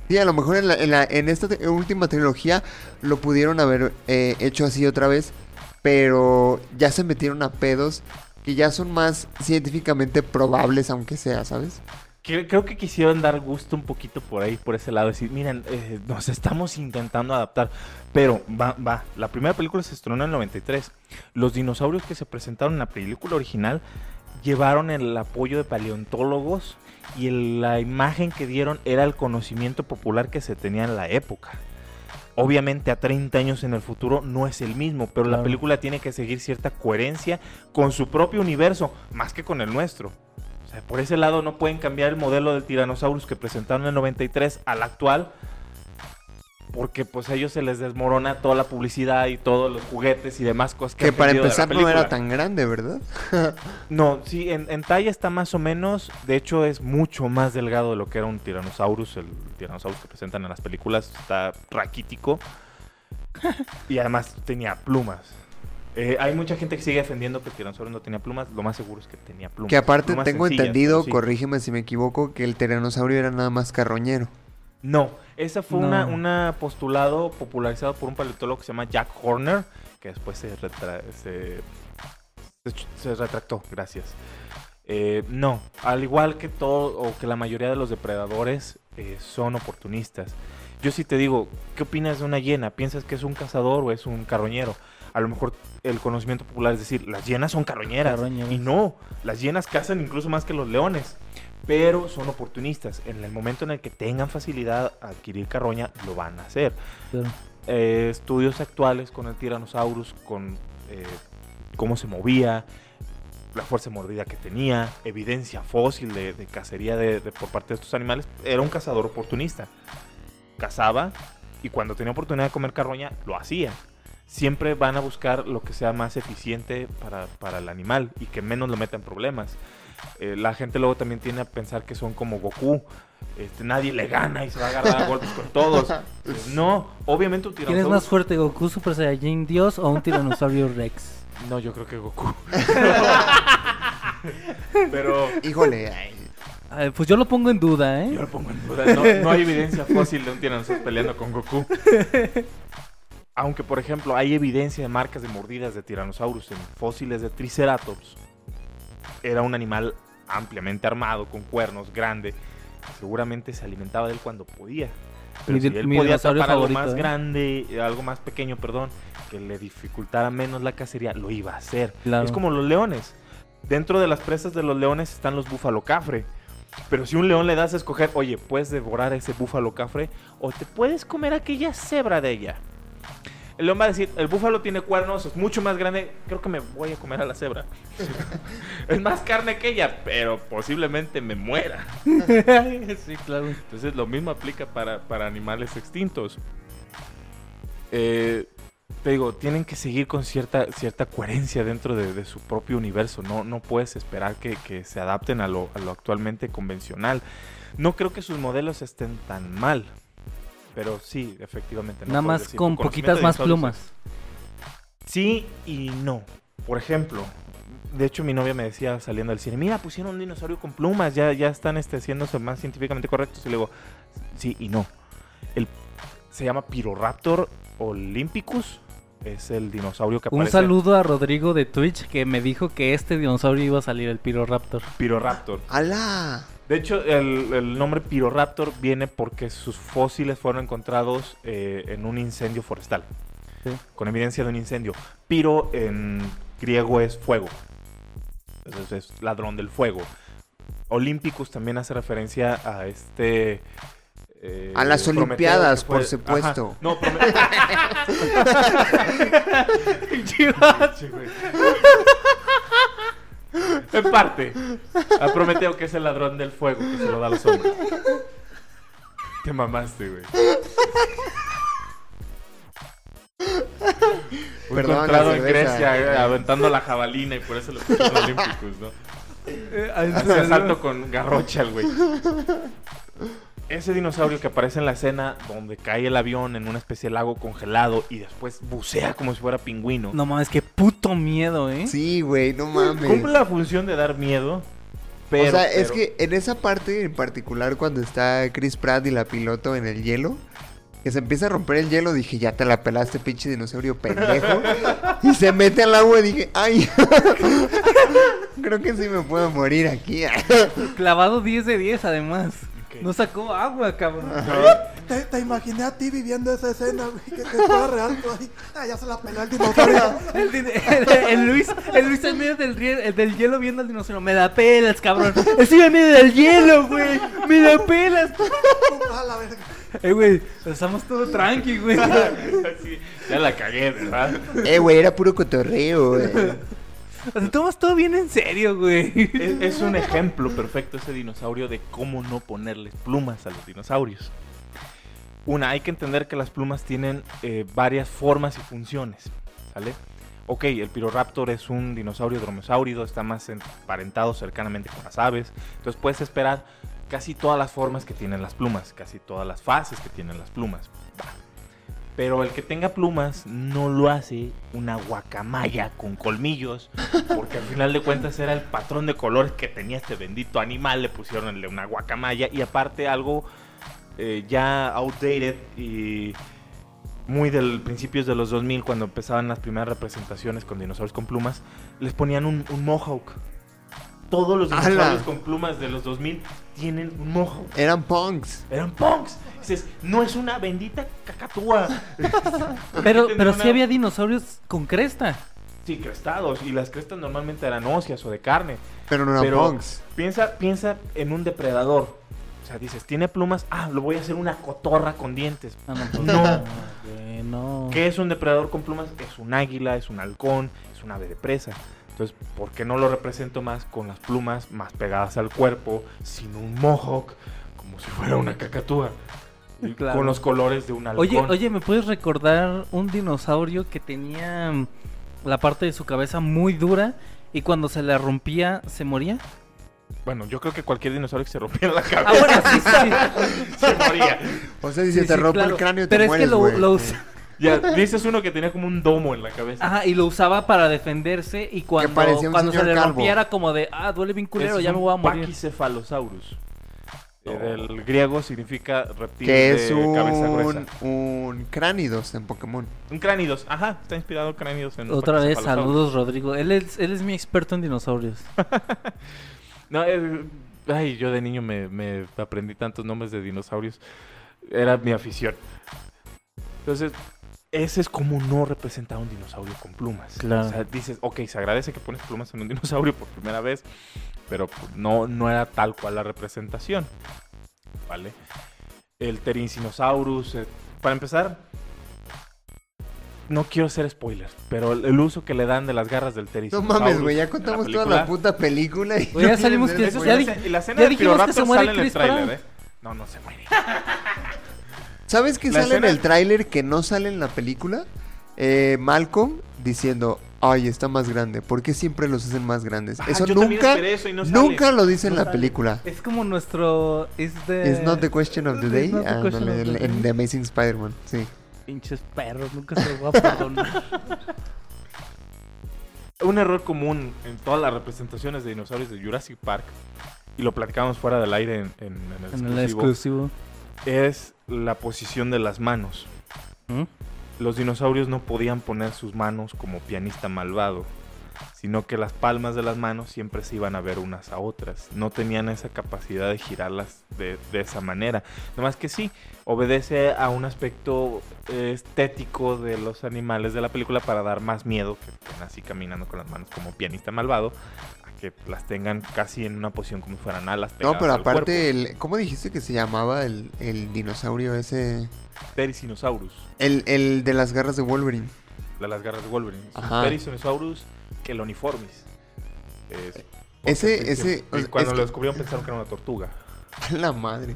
Sí, a lo mejor en, la- en esta última trilogía lo pudieron haber eh, hecho así otra vez, pero ya se metieron a pedos que ya son más científicamente probables, aunque sea, ¿sabes? Cre- Creo que quisieron dar gusto un poquito por ahí, por ese lado. Decir, miren, eh, nos estamos intentando adaptar. Pero va, va. La primera película se estrenó en el 93. Los dinosaurios que se presentaron en la película original llevaron el apoyo de paleontólogos y el- la imagen que dieron era el conocimiento popular que se tenía en la época. Obviamente a 30 años en el futuro no es el mismo, pero la película tiene que seguir cierta coherencia con su propio universo, más que con el nuestro. O sea, por ese lado no pueden cambiar el modelo del Tyrannosaurus que presentaron en el 93 al actual, porque pues a ellos se les desmorona toda la publicidad y todos los juguetes y demás cosas que, Que han para vendido de la empezar no era tan grande, ¿verdad? No, sí, en, en talla está más o menos, de hecho es mucho más delgado de lo que era un Tyrannosaurus, el Tyrannosaurus que presentan en las películas, está raquítico y además tenía plumas. Eh, hay mucha gente que sigue defendiendo que el Tyrannosaurus no tenía plumas, lo más seguro es que tenía plumas. Que aparte Plumas tengo entendido, sí. corrígeme si me equivoco, que el tiranosaurio era nada más carroñero. No, esa fue No. una, una postulado popularizado por un paleontólogo que se llama Jack Horner, que después se, retra- se, se- se retractó, gracias. Eh, no, al igual que todo, o que la mayoría de los depredadores eh, son oportunistas. Yo sí te digo, ¿qué opinas de una hiena? ¿Piensas que es un cazador o es un carroñero? A lo mejor el conocimiento popular es decir, las hienas son carroñeras. Carroñeras. Y no, las hienas cazan incluso más que los leones. Pero son oportunistas. En el momento en el que tengan facilidad a adquirir carroña, lo van a hacer. Claro. Eh, estudios actuales con el Tyrannosaurus, con eh, cómo se movía, la fuerza mordida que tenía, evidencia fósil de, de cacería de, de- por parte de estos animales, era un cazador oportunista. Cazaba y cuando tenía oportunidad de comer carroña, lo hacía. Siempre van a buscar lo que sea más eficiente para, para el animal y que menos lo meta en problemas. Eh, la gente luego también tiene a pensar que son como Goku. Este, nadie le gana y se va a agarrar a golpes con todos. Pues no, obviamente un ¿Quién es tiranosaurio. más fuerte, Goku Super Saiyajin Dios o un tiranosaurio Rex? No, yo creo que Goku. Pero Híjole, ay, Ay, pues yo lo pongo en duda, yo ¿eh? lo pongo en duda. No, no hay evidencia fósil de un tiranosaurio peleando con Goku. Aunque, por ejemplo, hay evidencia de marcas de mordidas de tiranosaurus en fósiles de Triceratops. Era un animal ampliamente armado, con cuernos, grande. Seguramente se alimentaba de él cuando podía. Pero Mi si él podía atrapar algo favorito, más ¿eh? grande, eh, algo más pequeño, perdón, que le dificultara menos la cacería, lo iba a hacer. Claro. Es como los leones. Dentro de las presas de los leones están los búfalo cafre. Pero si un león le das a escoger, oye, puedes devorar ese búfalo cafre o te puedes comer aquella cebra de ella. El león va a decir, el búfalo tiene cuernos, es mucho más grande, creo que me voy a comer a la cebra. es más carne que ella, pero posiblemente me muera. sí, claro. Entonces lo mismo aplica para, para animales extintos. Eh, te digo, tienen que seguir con cierta, cierta coherencia dentro de, de su propio universo. No, no puedes esperar que, que se adapten a lo, a lo actualmente convencional. No creo que sus modelos estén tan mal. Pero sí, efectivamente. no Nada más decir, con poquitas más plumas. Sí y no. Por ejemplo, de hecho mi novia me decía saliendo del cine, mira, pusieron un dinosaurio con plumas, ya, ya están este, haciéndose más científicamente correctos. Y le digo, sí y no. El, se llama Piroraptor olympicus. Es el dinosaurio que Un aparece. saludo a Rodrigo de Twitch que me dijo que este dinosaurio iba a salir, el Piroraptor. Piroraptor. ¡Alá! De hecho, el, el nombre Piroraptor viene porque sus fósiles fueron encontrados eh, en un incendio forestal. Sí. Con evidencia de un incendio. Piro en griego es fuego. Entonces es ladrón del fuego. Olympicus también hace referencia a este. eh, A las Olimpiadas, fue- por supuesto. Ajá. No. En parte. A Prometeo, que es el ladrón del fuego, que se lo da a los hombres. Te mamaste, güey. Fue Perdón, encontrado en. Grecia eh, aventando la jabalina y por eso lo pusieron olímpicos, ¿no? Hace asalto con garrocha el güey. Ese dinosaurio que aparece en la escena donde cae el avión en una especie de lago congelado y después bucea como si fuera pingüino. No mames, qué puto miedo, ¿eh? Sí, güey, no mames. Cumple la función de dar miedo. Pero, o sea, es que en esa parte en particular cuando está Chris Pratt y la piloto en el hielo, que se empieza a romper el hielo, dije, ya te la pelaste, pinche dinosaurio pendejo. y se mete al agua y dije, ay, creo que sí me puedo morir aquí. Clavado 10 de 10 además. No sacó agua, cabrón. Te, te imaginé a ti viviendo esa escena, güey, que, que fuera real, tú ahí. Ah, ya se la peló el dinosaurio. El, el- el Luis, el Luis en medio del, rie- del hielo viendo al dinosaurio. Me da pelas, cabrón. Estoy en medio del hielo, güey. Me da pelas. A la verga. Eh, güey, estamos todo tranqui, güey. Sí, ya la cagué, ¿verdad? eh, güey, era puro cotorreo, güey. O tomas todo bien en serio, güey. Es, un ejemplo perfecto ese dinosaurio de cómo no ponerles plumas a los dinosaurios. Una, hay que entender que las plumas tienen eh, varias formas y funciones, ¿sale? Ok, el Piroraptor es un dinosaurio dromeosáurido, está más emparentado cercanamente con las aves, entonces puedes esperar casi todas las formas que tienen las plumas, casi todas las fases que tienen las plumas. Pero el que tenga plumas no lo hace una guacamaya con colmillos, porque al final de cuentas era el patrón de colores que tenía este bendito animal, le pusieron una guacamaya y aparte algo eh, ya outdated y muy del principios de los 2000 cuando empezaban las primeras representaciones con dinosaurios con plumas, les ponían un mohawk. Todos los dinosaurios con plumas de los 2000 tienen un mohawk. Eran punks. Eran punks. Dices, no es una bendita cacatúa. Pero, pero una- sí había dinosaurios con cresta. Sí, crestados. Y las crestas normalmente eran óseas o de carne. Pero no eran Pero punks. piensa, piensa en un depredador. O sea, dices, tiene plumas. Ah, lo voy a hacer una cotorra con dientes. Ah, no, No. no. ¿Qué es un depredador con plumas? Es un águila, es un halcón, es un ave de presa. Entonces, ¿por qué no lo represento más con las plumas más pegadas al cuerpo, sin un mohawk, como si fuera una cacatúa? Claro. Con los colores de un halcón. Oye, oye, ¿me puedes recordar un dinosaurio que tenía mm, la parte de su cabeza muy dura y cuando se le rompía se moría? Bueno, yo creo que cualquier dinosaurio que se rompiera la Ah, cabeza bueno, sí, sí, sí. se moría. O sea, si Sí, se te sí, rompe claro. el cráneo, te Pero es que lo, lo usa- Ya, dices uno que tenía como un domo en la cabeza. Ajá, y lo usaba para defenderse y cuando, parecía un cuando se señor le calvo. rompiera como de, ah, duele bien culero, Es ya me un voy a morir. Pachycephalosaurus. Eh, Del griego significa reptil Que de es cabeza un, gruesa. un cránidos en Pokémon. Un cránidos, ajá, está inspirado en cránidos en Otra vez, Pachycephalosaurus. saludos Rodrigo. Él es, él es mi experto en dinosaurios. No, eh, ay, yo de niño me, me aprendí tantos nombres de dinosaurios. Era mi afición. Entonces, ese es como no representar a un dinosaurio con plumas. Claro. O sea, dices, ok, se agradece que pones plumas en un dinosaurio por primera vez, pero no, no era tal cual la representación. ¿Vale? El Terincinosaurus, eh, para empezar, no quiero hacer spoilers, pero el, el uso que le dan de las garras del No Terincinosaurus. mames, güey, ya la contamos toda la puta película. Y ya no salimos que- ver, ya güey. di- Y la escena ya del que Velociraptor se muere sale en el Pratt. ¿eh? No, no se muere. ¿Sabes qué La sale en el tráiler que no sale en la película? Eh, Malcolm diciendo, ay, está más grande. ¿Por qué siempre los hacen más grandes? Ah, eso nunca, esperé eso y no sale. nunca lo dice en la sale. película. Es como nuestro. Es de. It's not the question of the day. The Ah, question no, of en, the en Amazing Spider-Man, sí. Pinches perros, nunca se voy a perdonar. Un error común en todas las representaciones de dinosaurios de Jurassic Park, y lo platicamos fuera del aire en, en- en el, en el exclusivo. es la posición de las manos. ¿Mm? Los dinosaurios no podían poner sus manos como pianista malvado, sino que las palmas de las manos siempre se iban a ver unas a otras. No tenían esa capacidad de girarlas de, de esa manera. Nomás que sí, obedece a un aspecto eh, estético de los animales de la película para dar más miedo, que estén así caminando con las manos como pianista malvado, que las tengan casi en una posición como si fueran alas. No, pero aparte, el, ¿cómo dijiste que se llamaba el, el dinosaurio ese? cuerpo. Ptericinosaurus. El, el de las garras de Wolverine. de las garras de Wolverine. Ajá. Ptericinosaurus queloniformis. Es- Ese- ese- cuando es lo que- descubrieron pensaron que era una tortuga. A la madre.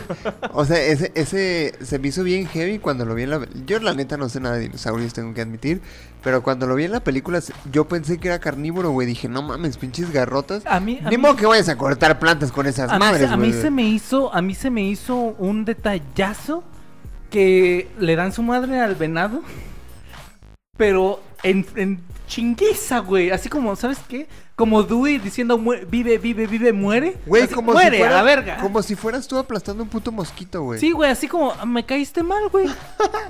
o sea, ese, ese se me hizo bien heavy cuando lo vi en la... Yo la neta no sé nada de dinosaurios, tengo que admitir. Pero cuando lo vi en la película, yo pensé que era carnívoro, güey. Dije, no mames, pinches garrotas. A mí. a Ni mí- modo que vayas a cortar plantas con esas a mí, madres, a mí se me hizo, a mí se me hizo un detallazo que le dan su madre al venado, pero en, en chinguiza, güey, así como, ¿sabes qué? Como Dewey diciendo "Mue- vive, vive, vive, muere. Güey, Así, como muere si fuera, a la verga. Como si fueras tú aplastando un puto mosquito, güey. Sí, güey, así como, me caíste mal, güey.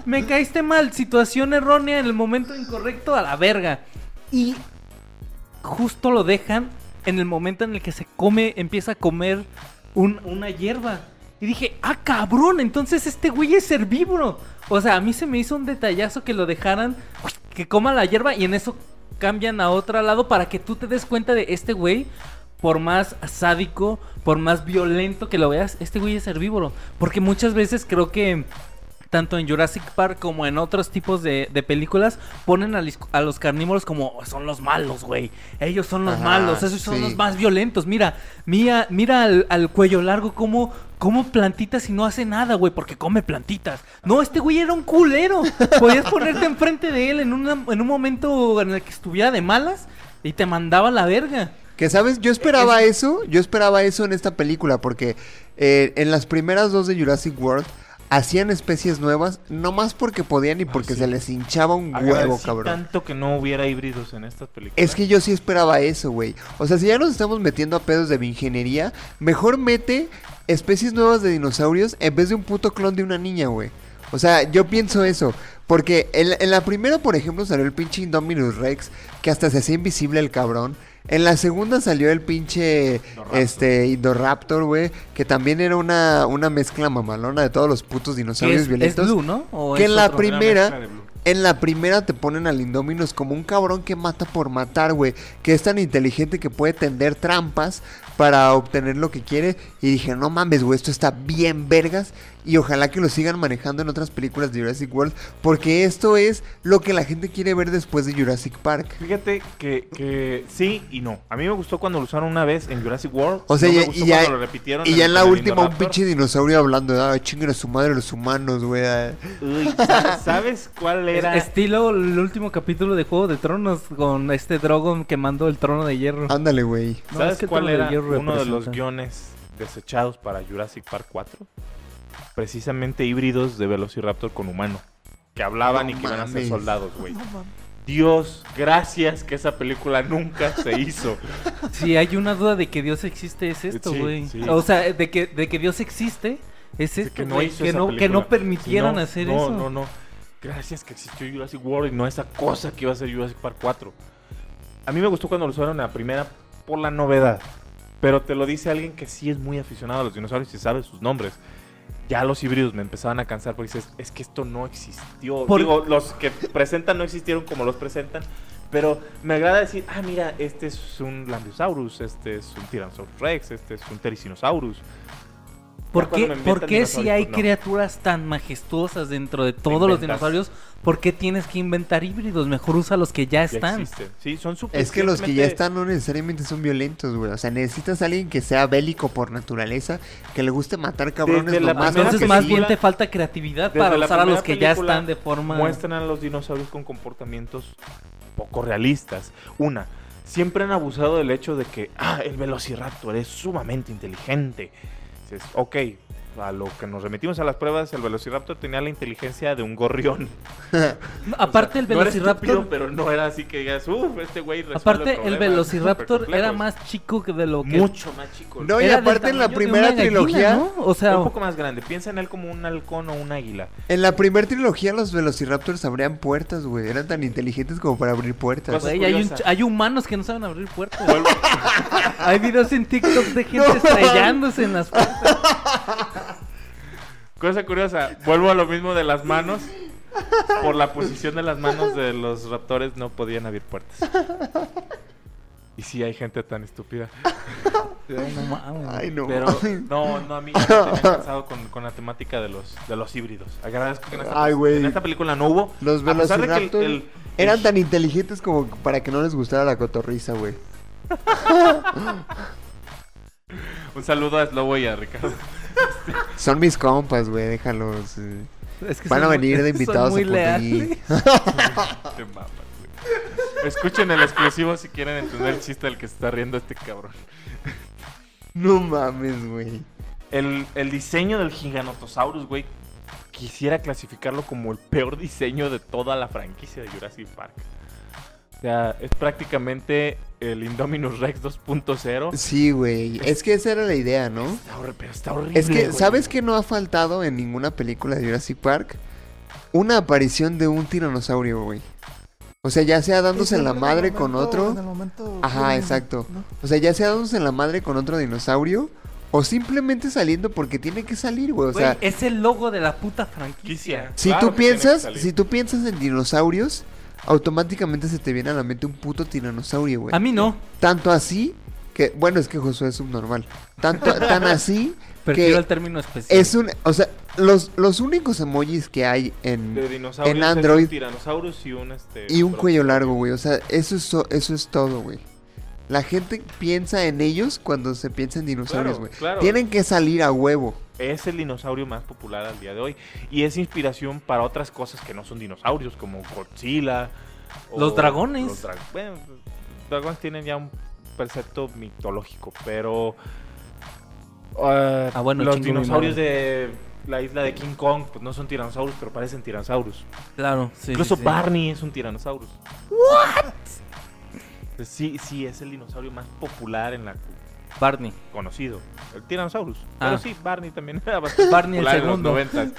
Me caíste mal. Situación errónea en el momento incorrecto a la verga. Y justo lo dejan en el momento en el que se come, empieza a comer un- una hierba. Y dije, ah, cabrón, entonces este güey es herbívoro. O sea, a mí se me hizo un detallazo que lo dejaran que coma la hierba y en eso cambian a otro lado para que tú te des cuenta de este güey. Por más sádico, por más violento que lo veas, este güey es herbívoro. Porque muchas veces creo que tanto en Jurassic Park como en otros tipos de, de películas, ponen a, los carnívoros como son los malos, güey. Ellos son los Ajá, malos, esos son sí. los más violentos. Mira, mira, mira al, al cuello largo como, como plantitas y no hace nada, güey, porque come plantitas. No, este güey era un culero. Podías ponerte enfrente de él en, una- en un momento en el que estuviera de malas y te mandaba a la verga. Que sabes, yo esperaba eso, yo esperaba eso en esta película, porque eh, en las primeras dos de Jurassic World hacían especies nuevas, no más porque podían y porque sí. se les hinchaba un huevo, cabrón. tanto que no hubiera híbridos en estas películas. Es que yo sí esperaba eso, güey. O sea, si ya nos estamos metiendo a pedos de ingeniería, mejor mete especies nuevas de dinosaurios en vez de un puto clon de una niña, güey. O sea, yo pienso eso. Porque en, la- en la primera, por ejemplo, salió el pinche Indominus Rex, que hasta se hacía invisible el cabrón. En la segunda salió el pinche Indoraptor. este Indoraptor, güey, que también era una, una mezcla mamalona de todos los putos dinosaurios es, es violentos. Blue, ¿no? ¿O que es en la primera-. En la primera te ponen al Indominus como un cabrón que mata por matar, güey. Que es tan inteligente que puede tender trampas para obtener lo que quiere. Y dije, no mames, güey, esto está bien vergas. Y ojalá que lo sigan manejando en otras películas de Jurassic World. Porque esto es lo que la gente quiere ver después de Jurassic Park. Fíjate que, que sí y no. A mí me gustó cuando lo usaron una vez en Jurassic World. O sea, no me y, ya, cuando lo repitieron y ya en la última un pinche dinosaurio hablando. Ah, chinguen a su madre los humanos, güey. ah". Uy, ¿sabes- ¿Sabes cuál era? Estilo el último capítulo de Juego de Tronos con este Drogon quemando el trono de hierro. Ándale, güey. No, ¿Sabes es que cuál era hierro uno de los guiones desechados para Jurassic Park 4? Precisamente híbridos de Velociraptor con humano. Que hablaban No y que iban a ser soldados, güey. No. Dios, gracias que esa película nunca se hizo. Si hay una duda de que Dios existe, es esto, güey. sí. O sea, de que, de que Dios existe, es esto, que no hizo que, esa no, que no no, hacer no, eso. No, no, Gracias que existió Jurassic World y no esa cosa que iba a ser Jurassic Park 4. A mí me gustó cuando lo usaron en la primera por la novedad. Pero te lo dice alguien que sí es muy aficionado a los dinosaurios y sabe sus nombres. ya los híbridos me empezaban a cansar porque dices, es que esto no existió. Por- Digo, los que presentan no existieron como los presentan, pero me agrada decir, ah, mira, este es un Lambriosaurus, este es un Tyrannosaurus Rex, este es un Tericinosaurus. ¿Por Ya qué, por qué si hay pues no. criaturas tan majestuosas dentro de todos los dinosaurios? ¿Por qué tienes que inventar híbridos? Mejor usa los que ya Ya están. existen. Sí, son Es que los que ya están no necesariamente son violentos, güey. O sea, necesitas a alguien que sea bélico por naturaleza, que le guste matar cabrones Desde lo la más Entonces más bien te falta creatividad para usar a los que ya están de forma... Muestran a los dinosaurios con comportamientos poco realistas. Una, siempre han abusado del hecho de que, ah, el velociraptor es sumamente inteligente. Dices, ok, a lo que nos remitimos a las pruebas, el velociraptor tenía la inteligencia de un gorrión. Aparte el No era velociraptor... estúpido, pero no era así que digas, uff, este güey Aparte el velociraptor supercomplejos". era más chico que de lo que... Mucho más chico. No, y Era aparte en la primera gallina, trilogía, ¿no? O sea, un poco más grande. Piensa en él como un halcón o un águila. en la primera trilogía los velociraptors abrían puertas, güey. Eran tan inteligentes como para abrir puertas. Hay, un hay humanos que no saben abrir puertas. Hay videos en TikTok de gente estrellándose en las puertas. Cosa curiosa, vuelvo a lo mismo de las manos. Por la posición de las manos de los raptores no podían abrir puertas. Y sí hay gente tan estúpida. No mames. Ay, no. Pero no, no, a mí ya me tenía cansado con, con la temática de los, de los híbridos. Agradezco que en esta, Ay, güey. en esta película no hubo. Los a pesar de que el- velociraptors el- eran el- tan inteligentes como para que no les gustara la cotorriza, güey. Un saludo a Slobo y a Ricardo. Son mis compas, güey, déjalos. eh. Es que Van a son muy- venir de son invitados muy a leales. Mamas, güey. Escuchen el exclusivo si quieren entender el chiste del que se está riendo este cabrón. No mames, güey. El, el diseño del Giganotosaurus, güey, quisiera clasificarlo como el peor diseño de toda la franquicia de Jurassic Park. O sea, es prácticamente el Indominus Rex 2.0. Sí, güey. Es que esa era la idea, ¿no? Está horrible, pero está horrible. Es que, güey. ¿sabes qué no ha faltado en ninguna película de Jurassic Park? Una aparición de un tiranosaurio, güey. O sea, ya sea dándose en la madre con otro. en el momento Ajá, exacto. ¿no? O sea, ya sea dándose en la madre con otro dinosaurio. O simplemente saliendo porque tiene que salir, güey. O Güey, sea, es el logo de la puta franquicia. Si Claro tú que que piensas, si tú piensas en dinosaurios, automáticamente se te viene a la mente un puto tiranosaurio, güey. A mí no. Tanto así que, bueno, es que Josué es subnormal. Tanto, tan así Prefiero que el término especial. es un, o sea, los, los únicos emojis que hay en De en es un Android- Tyrannosaurus y un este. y un cuello largo, güey. O sea, eso es, so- eso es todo, güey. La gente piensa en ellos cuando se piensa en dinosaurios, Claro, güey. claro. Tienen que salir a huevo. Es el dinosaurio más popular al día de hoy. Y es inspiración para otras cosas que no son dinosaurios, como Godzilla. Los dragones. los dra- bueno, los dragones tienen ya un precepto mitológico, pero. uh, Ah, bueno, los dinosaurios de la isla de King Kong pues no son tiranosaurios, pero parecen tiranosaurus. Claro, sí. Incluso sí, sí. Barney es un tiranosaurus. ¿What? Sí, sí, es el dinosaurio más popular en la Barney. conocido. El Tyrannosaurus. Ah. Pero sí, Barney también era bastante Barney el popular en los segundo. 90s.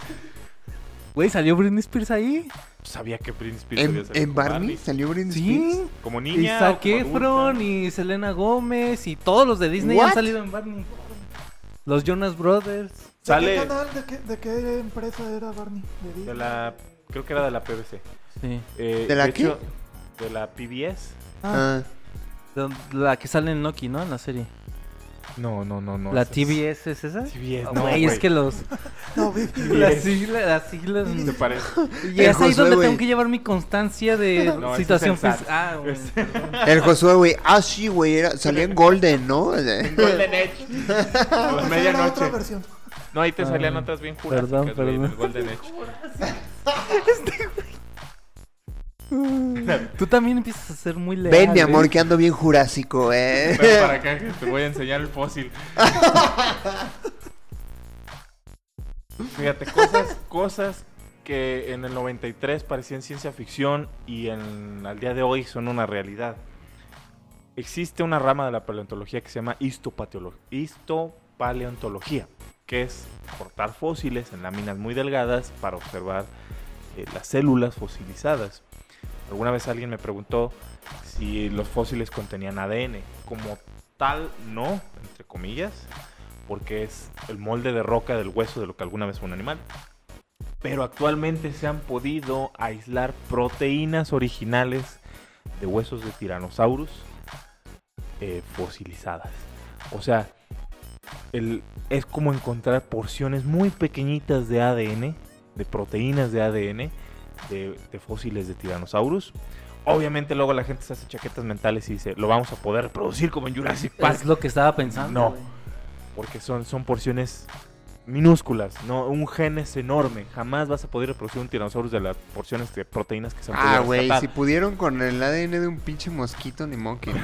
Güey, salió Britney Spears ahí. Sabía que Prince Spears había En, salido en Barney salió Britney Sí. Spears. Como Y niña. Zac o como Efron y Selena Gómez y todos los de Disney What? han salido en Barney. Los Jonas Brothers. ¿De Sale qué canal, de qué, de qué empresa era Barney? De de la. Creo que era de la PBC. Sí. Eh, ¿De la hecho, de la PBS. Ah, Ah, La que sale en Loki, ¿no? En la serie. No, no, no, no. ¿La TBS es esa? TBS, Ah, no, Güey, es güey. que los... no, vi- Las siglas... Las siglas... ¿Te parece? Y es ahí Josué, donde güey. tengo que llevar mi constancia de situación física. Ah, güey. el Josué, güey. Ah, sí, güey. era- Salía en Golden, ¿no? Golden Edge. A medianoche. versión. No, ahí te salían otras bien perdón, güey, en el perdón. Golden Edge. Tú también empiezas a ser muy leal. Ven, mi ¿eh? amor, que ando bien jurásico, eh. Ven para acá que te voy a enseñar el fósil. Fíjate, cosas, cosas que en el 93 parecían ciencia ficción y en, al día de hoy son una realidad. Existe una rama de la paleontología que se llama histopaleontología, que es cortar fósiles en láminas muy delgadas para observar eh, las células fosilizadas. Alguna vez alguien me preguntó si los fósiles contenían ADN. Como tal, no, entre comillas, porque es el molde de roca del hueso de lo que alguna vez fue un animal. Pero actualmente se han podido aislar proteínas originales de huesos de tiranosaurus eh, fosilizadas. O sea, el, es como encontrar porciones muy pequeñitas de ADN, de proteínas de ADN, de, de fósiles de tiranosaurus. Obviamente luego la gente se hace chaquetas mentales y dice, lo vamos a poder reproducir como en Jurassic Park. Es lo que estaba pensando. No, porque son, son porciones minúsculas, no un gen es enorme. Jamás vas a poder reproducir un tiranosaurio de las porciones de proteínas que se han Ah, güey, si pudieron con el ADN de un pinche mosquito, ni monkey, no.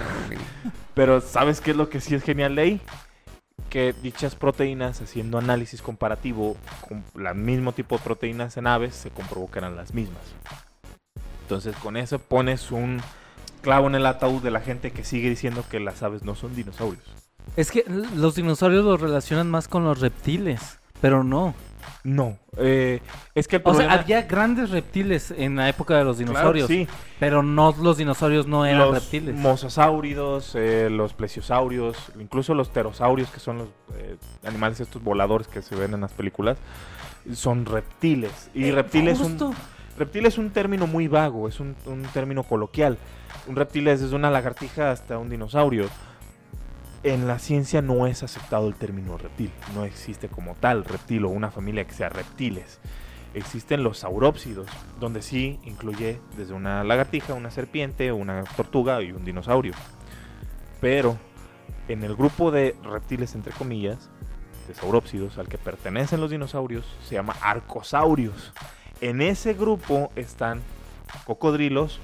Pero ¿sabes qué es lo que sí es genial, Ley? Que dichas proteínas, haciendo análisis comparativo con el mismo tipo de proteínas en aves, se comprobó que eran las mismas. Entonces con eso pones un clavo en el ataúd de la gente que sigue diciendo que las aves no son dinosaurios. Es que los dinosaurios los relacionan más con los reptiles, pero no. No, eh, es que el O sea, problema... había grandes reptiles en la época de los Claro, dinosaurios, sí, pero no los dinosaurios no eran los reptiles. mosasáuridos, eh, los plesiosaurios, incluso los pterosaurios, que son los eh, animales estos voladores que se ven en las películas, son reptiles. Y Eh, reptil es un reptil es un término muy vago, es un, un término coloquial. Un reptil es desde una lagartija hasta un dinosaurio. En la ciencia no es aceptado el término reptil, no existe como tal reptil o una familia que sea reptiles. Existen los saurópsidos, donde sí incluye desde una lagartija, una serpiente, una tortuga y un dinosaurio. Pero en el grupo de reptiles, entre comillas, de saurópsidos al que pertenecen los dinosaurios, se llama arcosaurios. En ese grupo están cocodrilos,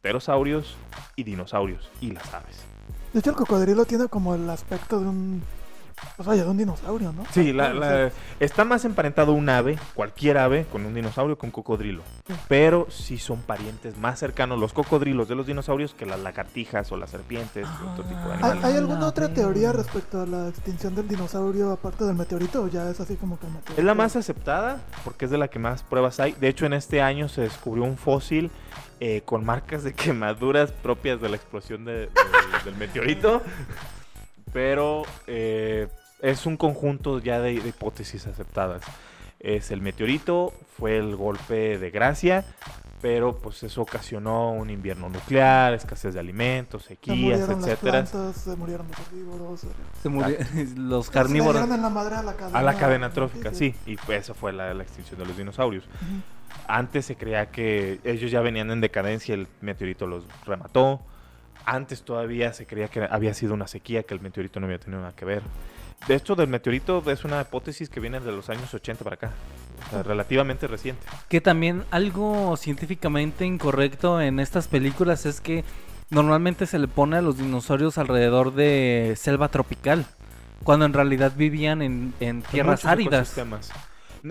pterosaurios y dinosaurios y las aves. De hecho, el cocodrilo tiene como el aspecto de un. O sea, ya de un dinosaurio, ¿no? Sí, la- está más emparentado un ave, cualquier ave, con un dinosaurio que un cocodrilo. Pero sí son parientes más cercanos los cocodrilos de los dinosaurios que las lagartijas o las serpientes o otro tipo de Ah. ¿Hay, animales. hay alguna la otra teoría respecto a la extinción del dinosaurio aparte del meteorito o ya es así como que el meteorito? Es la más aceptada porque es de la que más pruebas hay. De hecho, en este año se descubrió un fósil eh, con marcas de quemaduras propias de la explosión de- de- del meteorito. Pero eh, es un conjunto ya de, de hipótesis aceptadas. Es el meteorito, fue el golpe de gracia, pero pues eso ocasionó un invierno nuclear, escasez de alimentos, Se sequías, murieron las etcétera. plantas, se murieron los herbívoros. se- Se los se carnívoros. dieron en la madre a la cadena. A la cadena trófica, sí. Y pues esa fue la, la extinción de los dinosaurios. Antes se creía que ellos ya venían en decadencia, el meteorito los remató. Antes todavía se creía que había sido una sequía, que el meteorito no había tenido nada que ver. De hecho, del meteorito es una hipótesis que viene de los años 80 para acá. O sea, relativamente reciente. Que también algo científicamente incorrecto en estas películas es que normalmente se le pone a los dinosaurios alrededor de selva tropical, cuando en realidad vivían en, en tierras áridas. ecosistemas.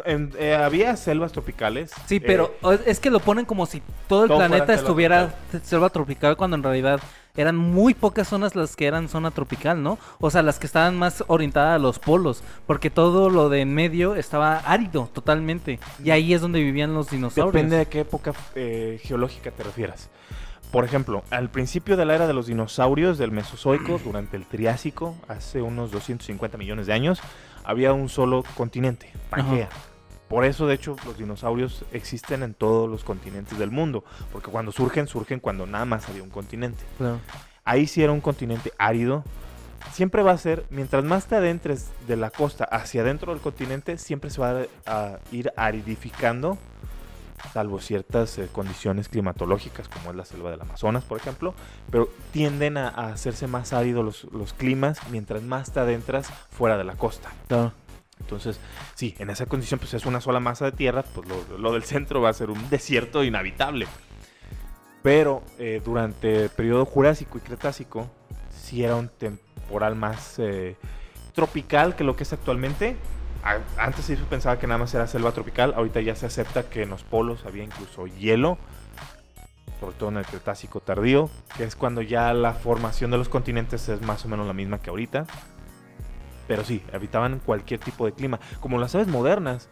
En- eh, había selvas tropicales. Sí, eh, pero o- es que lo ponen como si todo el Todo planeta estuviera selva tropical cuando en realidad eran muy pocas zonas las que eran zona tropical, ¿no? O sea, las que estaban más orientadas a los polos, porque todo lo de en medio estaba árido totalmente. Y ahí es donde vivían los dinosaurios. Depende de qué época eh, geológica te refieras. Por ejemplo, al principio de la era de los dinosaurios del Mesozoico, durante el Triásico, hace unos 250 millones de años, había un solo continente, Pangea. Por eso, de hecho, los dinosaurios existen en todos los continentes del mundo, porque cuando surgen, surgen cuando nada más había un continente. Claro. Ahí sí era un continente árido. Siempre va a ser, mientras más te adentres de la costa hacia adentro del continente, siempre se va a, a ir aridificando, salvo ciertas eh, condiciones climatológicas, como es la selva del Amazonas, por ejemplo, pero tienden a, a hacerse más áridos los, los climas mientras más te adentras fuera de la costa. Claro. Entonces, sí, en esa condición pues es una sola masa de tierra, pues lo, lo del centro va a ser un desierto inhabitable. Pero eh, durante el periodo Jurásico y Cretácico, sí era un temporal más eh, tropical que lo que es actualmente. Antes se pensaba que nada más era selva tropical, ahorita ya se acepta que en los polos había incluso hielo, sobre todo en el Cretácico tardío, que es cuando ya la formación de los continentes es más o menos la misma que ahorita. Pero sí, habitaban cualquier tipo de clima, como las aves modernas.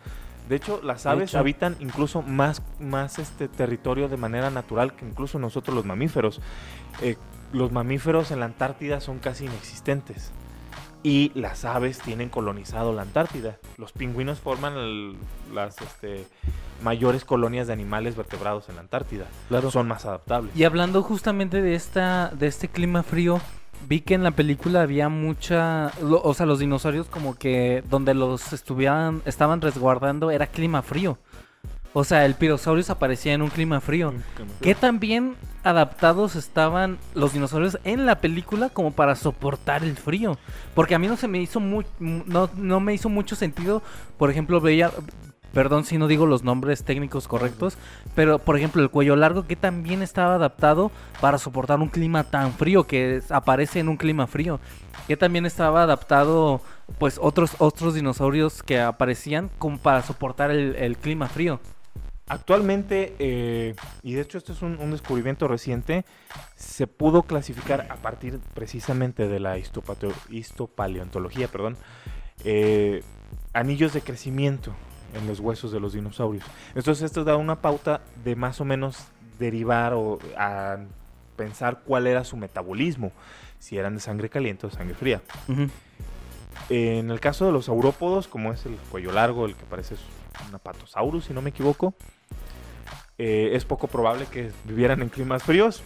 De hecho, las aves hecho. habitan incluso más, más este territorio de manera natural que incluso nosotros los mamíferos. Eh, los mamíferos en la Antártida son casi inexistentes. Y las aves tienen colonizado la Antártida. Los pingüinos forman el- las este, mayores colonias de animales vertebrados en la Antártida. Claro. Son más adaptables. Y hablando justamente de esta, de este clima frío, vi que en la película había mucha, lo- o sea, los dinosaurios como que donde los estuvieran, estaban resguardando era clima frío. O sea, el pirosaurio aparecía en un clima frío. ¿Qué tan bien adaptados estaban los dinosaurios en la película como para soportar el frío? Porque a mí no se me hizo muy, no, no me hizo mucho sentido. Por ejemplo, veía, perdón si no digo los nombres técnicos correctos, pero por ejemplo el cuello largo, ¿qué tan bien estaba adaptado para soportar un clima tan frío que aparece en un clima frío? ¿Qué también estaba adaptado, pues otros otros dinosaurios que aparecían como para soportar el, el clima frío? Actualmente, eh, y de hecho esto es un, un descubrimiento reciente, se pudo clasificar a partir precisamente de la histopaleontología, perdón, eh, anillos de crecimiento en los huesos de los dinosaurios. Entonces esto da una pauta de más o menos derivar o a pensar cuál era su metabolismo, si eran de sangre caliente o sangre fría. En el caso de los saurópodos, como es el cuello largo, el que parece un apatosaurus, si no me equivoco, eh, es poco probable que vivieran en climas fríos,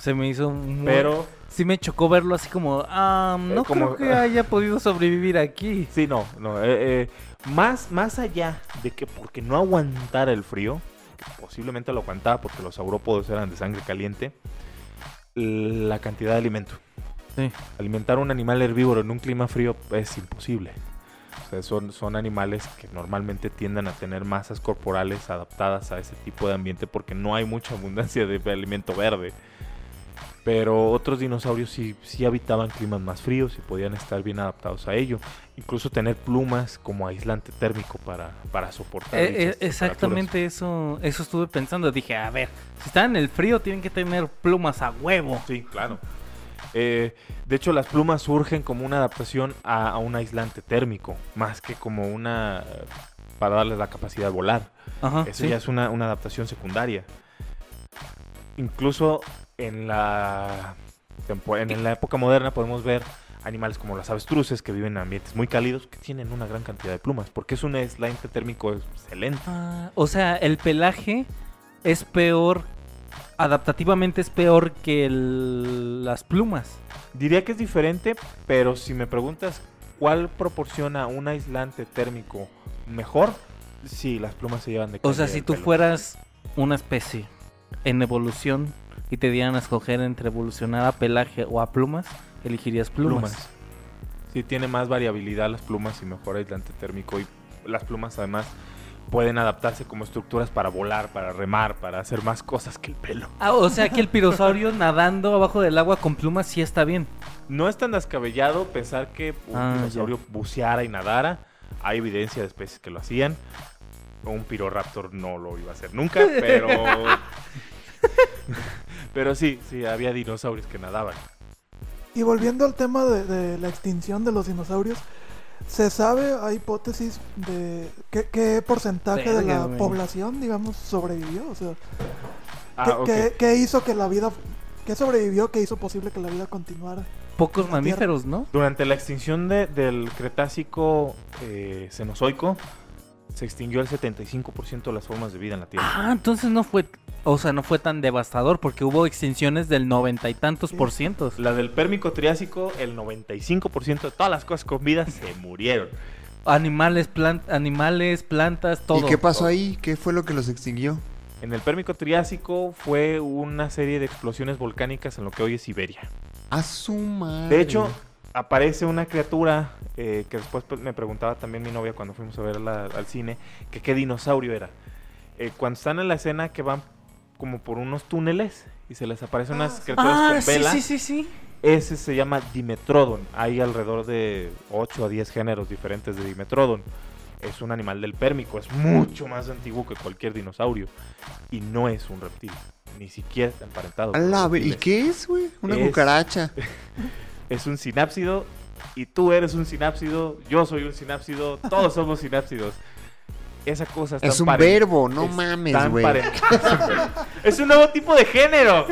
Se me hizo muy... pero Sí me chocó verlo así como, ah, no Eh, como- creo que haya podido sobrevivir aquí. sí, no, no. eh, más, más allá de que porque no aguantara el frío, que posiblemente lo aguantaba porque los saurópodos eran de sangre caliente, la cantidad de alimento. Sí. Alimentar un animal herbívoro en un clima frío es imposible. O sea, son, son animales que normalmente tienden a tener masas corporales adaptadas a ese tipo de ambiente porque no hay mucha abundancia de alimento verde. Pero otros dinosaurios sí, sí habitaban climas más fríos y podían estar bien adaptados a ello. Incluso tener plumas como aislante térmico para, para soportar. Eh, eh, exactamente eso, eso estuve pensando. Dije, a ver, si están en el frío tienen que tener plumas a huevo. Sí, claro. Eh, de hecho, las plumas surgen como una adaptación a, a un aislante térmico, más que como una para darles la capacidad de volar. Ajá, Eso sí. ya es una, una adaptación secundaria. Incluso en la, en la época moderna podemos ver animales como las avestruces que viven en ambientes muy cálidos que tienen una gran cantidad de plumas, porque es un aislante térmico excelente. Ah, o sea, el pelaje es peor, adaptativamente es peor que el- las plumas. Diría que es diferente, pero si me preguntas cuál proporciona un aislante térmico mejor, sí, las plumas se llevan de O sea, si tú pelo. fueras una especie en evolución y te dieran a escoger entre evolucionar a pelaje o a plumas, elegirías plumas. plumas. Sí, tiene más variabilidad las plumas y mejor aislante térmico. Y las plumas además pueden adaptarse como estructuras para volar, para remar, para hacer más cosas que el pelo. Ah, o sea que el pirosaurio nadando abajo del agua con plumas sí está bien. No es tan descabellado pensar que un Ah, dinosaurio buceara y nadara. Hay evidencia de especies que lo hacían. Un piroraptor no lo iba a hacer nunca, pero... pero sí, sí, había dinosaurios que nadaban. Y volviendo al tema de, de la extinción de los dinosaurios, ¿se sabe, hay hipótesis de qué, qué porcentaje de Verga, la güey. población, digamos, sobrevivió? O sea, Ah, ¿qué, ok. qué- qué hizo que la vida, qué sobrevivió, qué hizo posible que la vida continuara? Pocos La mamíferos, ¿no? Durante la extinción de- del Cretácico eh, Cenozoico, se extinguió el 75% de las formas de vida en la Tierra. Ah, entonces no fue, o sea, no fue tan devastador porque hubo extinciones del noventa y tantos Sí. por cientos. La del Pérmico Triásico, el 95% de todas las cosas con vida se murieron. Animales, plan- animales, plantas, todo. ¿Y qué pasó ahí? ¿Qué fue lo que los extinguió? En el Pérmico Triásico fue una serie de explosiones volcánicas en lo que hoy es Siberia. A su madre. De hecho, aparece una criatura eh, que después me preguntaba también mi novia cuando fuimos a verla al cine, que qué dinosaurio era. Eh, cuando están en la escena que van como por unos túneles y se les aparecen unas Ah, criaturas Ah, con sí, vela, sí, sí, sí. ese se llama Dimetrodon. Hay alrededor de 8 a 10 géneros diferentes de Dimetrodon. Es un animal del Pérmico, es mucho más antiguo que cualquier dinosaurio y no es un reptil, ni siquiera está emparentado. ¿Y qué es, güey? Una Es- cucaracha. es un sinápsido y tú eres un sinápsido, yo soy un sinápsido, todos somos sinápsidos. Esa cosa está Es un verbo, no mames, güey. Es un nuevo tipo de género.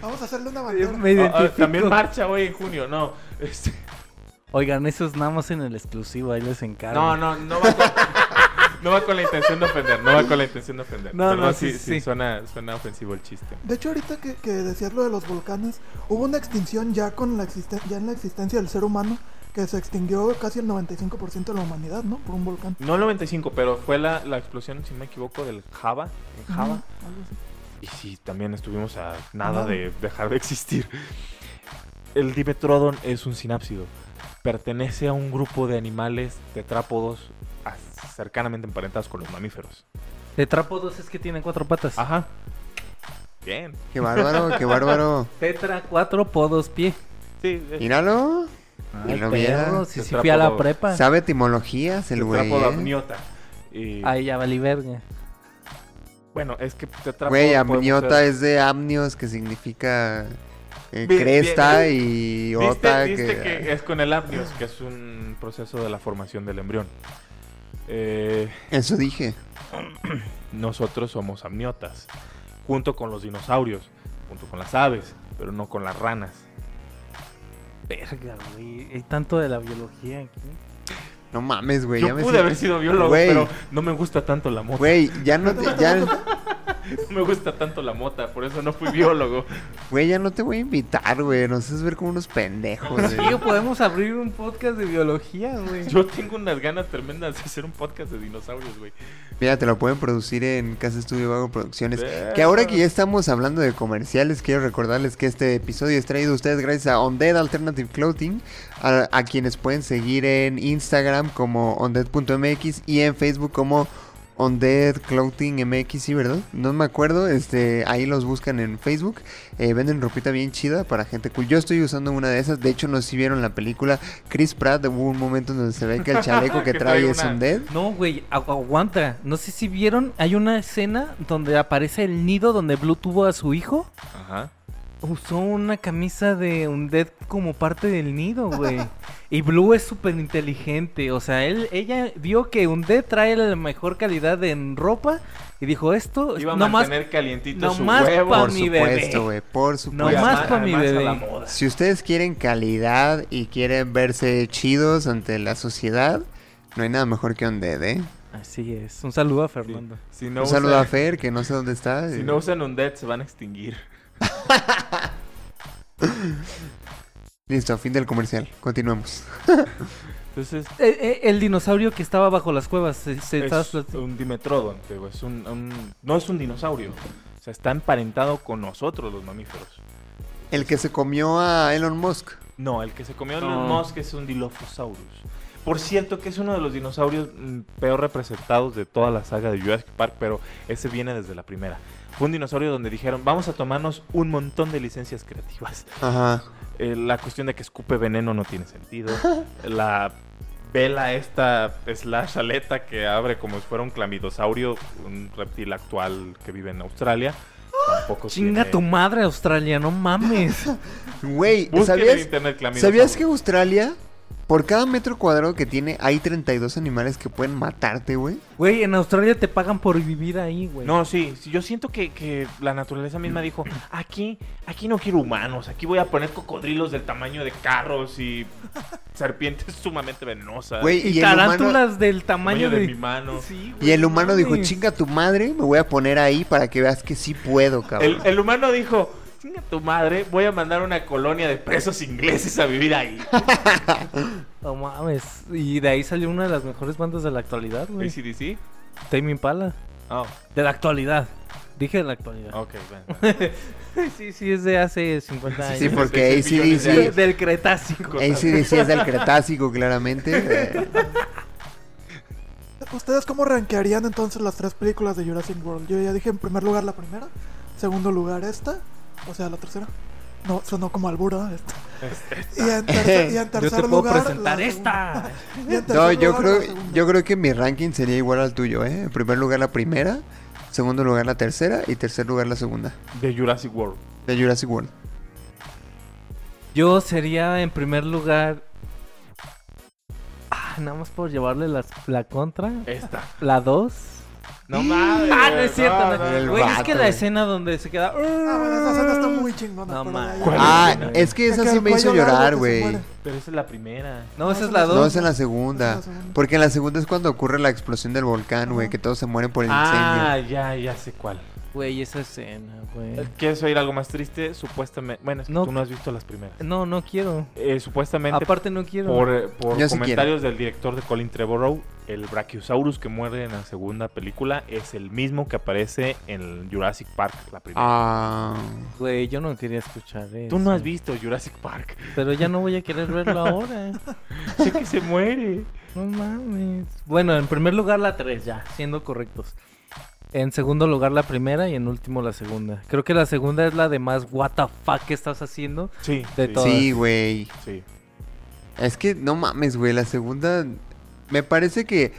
Vamos a hacerle una bandera. Identifico. también marcha hoy en junio, no. Este, Oigan, eso es nada más en el exclusivo, ahí les encargo. No, no, no va, no va con la intención de ofender, no va con la intención de ofender. No, Pero no, sí, sí, sí, sí. Suena, suena ofensivo el chiste. De hecho, ahorita que, que decías lo de los volcanes, hubo una extinción ya con la existen- ya en la existencia del ser humano que se extinguió casi el 95% de la humanidad, ¿no? Por un volcán. No el 95, pero fue la, la explosión, si no me equivoco, del Java, en Java. Ujú, algo así. Y sí, también estuvimos a nada Ajá. de dejar de existir. El Dimetrodon es un sinápsido. Pertenece a un grupo de animales tetrápodos cercanamente emparentados con los mamíferos. Tetrápodos es que tienen cuatro patas. Ajá. Bien. Qué bárbaro, qué bárbaro. Tetra, cuatro podos, pie. Sí, es Míralo. Ay, Y lo viera. perro, si sí fui a la prepa. Sabe etimologías el güey. ¿eh? amniota. Y, Ahí ya valí verga. Bueno, es que tetrápodo Güey, amniota ser- es de amnios, que significa eh, Bien, cresta bien, y ¿Viste, ota. viste que... que es con el amnios, que es un proceso de la formación del embrión. Eh, Eso dije. nosotros somos amniotas, junto con los dinosaurios, junto con las aves, pero no con las ranas. Verga, güey. Hay tanto de la biología aquí. No mames, güey. ya Yo pude haber sido biólogo, Güey. pero no me gusta tanto la mota. Güey, ya no te, ya, No me gusta tanto la mota, por eso no fui biólogo. güey, ya no te voy a invitar, güey. Nos haces ver como unos pendejos, güey. Podemos abrir un podcast de biología, güey. Yo tengo unas ganas tremendas de hacer un podcast de dinosaurios, güey. Mira, te lo pueden producir en Casa Estudio Vago Producciones. Que ahora que ya estamos hablando de comerciales, quiero recordarles que este episodio es traído a ustedes gracias a Undead Alternative Clothing, a, a quienes pueden seguir en Instagram como undead.mx y en Facebook como Undead Clothing MX, sí, ¿verdad? No me acuerdo, este, ahí los buscan en Facebook. Eh, venden ropita bien chida para gente cool. Yo estoy usando una de esas, de hecho no sé si vieron la película Chris Pratt, hubo un momento en donde se ve que el chaleco que Que trae trae es una- Undead. No, güey, agu- aguanta. No sé si vieron, hay una escena donde aparece el nido donde Blue tuvo a su hijo. Ajá. Usó una camisa de un dead como parte del nido, güey. Y Blue es súper inteligente. O sea, él, ella vio que un dead trae la mejor calidad en ropa y dijo esto. Iba a no más, mantener calientito su nomás huevo. pa' Por mi bebé. supuesto, güey, por supuesto. No más Además- pa' mi bebé. Si ustedes quieren calidad y quieren verse chidos ante la sociedad, no hay nada mejor que Undead, ¿eh? Así es. Un saludo a Fernando. Si no Un saludo a Fer, que no sé dónde está. Si no usan un dead, se van a extinguir. Listo, fin del comercial. Continuemos. Entonces, Eh, eh, el dinosaurio que estaba bajo las cuevas. Se, se estaba es un dimetrodon, es un, un- no es un dinosaurio. O sea, está emparentado con nosotros los mamíferos. El que se comió a Elon Musk. No, el que se comió a No. Elon Musk es un Dilophosaurus. Por cierto, que es uno de los dinosaurios mm, peor representados de toda la saga de Jurassic Park, pero ese viene desde la primera. Fue un dinosaurio donde dijeron, vamos a tomarnos un montón de licencias creativas. Ajá. Eh, la cuestión de que escupe veneno no tiene sentido. La vela esta slash aleta que abre como si fuera un clamidosaurio, un reptil actual que vive en Australia. Tampoco Chinga tiene- tu madre, Australia, no mames. Güey, ¿sabías, internet clamidosaurio. ¿sabías que Australia, por cada metro cuadrado que tiene, hay 32 animales que pueden matarte, güey? Güey, en Australia te pagan por vivir ahí, güey. No, sí, sí, yo siento que, que la naturaleza misma dijo, aquí, aquí no quiero humanos, aquí voy a poner cocodrilos del tamaño de carros y serpientes sumamente venenosas. Güey, Y, y, el humano, tarántulas del tamaño tamaño de, de... mi mano. Sí, y el humano dijo, chinga tu madre, me voy a poner ahí para que veas que sí puedo, cabrón. El, el humano dijo, chinga tu madre, voy a mandar una colonia de presos ingleses a vivir ahí. No mames. Y de ahí salió una de las mejores bandas de la actualidad, güey. ACDC. Tame Impala. Oh, De la actualidad. Dije de la actualidad. ok, bueno. sí, sí, es de hace 50 años. Sí, porque Sí, ACDC. Del Cretácico. ACDC es del Cretácico, claramente. ¿Ustedes cómo rankearían entonces las tres películas de Jurassic World? Yo ya dije en primer lugar la primera, segundo lugar esta, o sea, la tercera. No, sonó como albura esta. Y en tercer, y en Yo tercer te puedo lugar, presentar la esta. segunda. Y en No, tercer yo lugar, creo, la yo creo que mi ranking sería igual al tuyo, ¿eh? En primer lugar la primera, segundo lugar la tercera y tercer lugar la segunda. De Jurassic World. De Jurassic World. Yo sería en primer lugar. Ah, nada más por llevarle las- la contra. Esta. La 2. No mames. Ah, no es cierto. no, no. no, El Güey, es que la escena donde se queda. Ah, bueno, esa escena está muy chingona. No mames. de ahí- ¿Cuál Ah, es que esa sí me hizo llorar, güey. Pero esa es la primera. No, esa es la esa No, 2. es en la Esa segunda. es la segunda. Porque en la segunda es cuando ocurre la explosión del volcán, güey, que todos se mueren por el Ah, incendio. ya, ya sé cuál. Güey, esa escena, güey. ¿Quieres oír algo más triste? Supuestamente. Bueno, es que No. tú no has visto las primeras. No, no quiero. Eh, supuestamente, Aparte no quiero. por, eh, por Yo sí comentarios del director de Colin Trevorrow, el Brachiosaurus que muere en la segunda película es el mismo que aparece en Jurassic Park, la primera. Ah. Güey, yo no quería escuchar eso. Tú no has visto Jurassic Park. Pero ya no voy a querer verlo ahora. sé que se muere. No mames. Bueno, en primer lugar la 3, ya, siendo correctos. En segundo lugar la primera y en último la segunda. Creo que la segunda es la de más what the fuck que estás haciendo. Sí, De sí, todo. Sí, güey. sí. Es que no mames, güey. La segunda. Me parece que.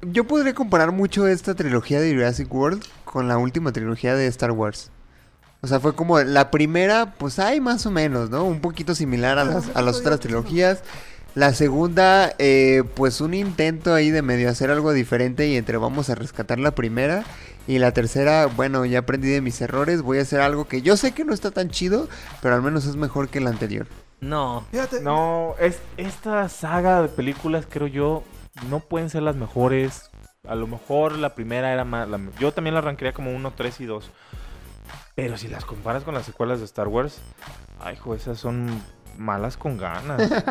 Yo podría comparar mucho esta trilogía de Jurassic World con la última trilogía de Star Wars. O sea, fue como la primera, pues hay más o menos, ¿no? Un poquito similar a las, a las otras trilogías. La segunda, eh, pues un intento ahí de medio hacer algo diferente y entre vamos a rescatar la primera. Y la tercera, bueno, ya aprendí de mis errores, voy a hacer algo que yo sé que no está tan chido, pero al menos es mejor que la anterior. No. Fíjate, No, es, esta saga de películas, creo yo, no pueden ser las mejores. A lo mejor la primera era más... la- yo también la arrancaría como 1, 3 y 2. Pero si las comparas con las secuelas de Star Wars, ay, jo, esas son malas con ganas.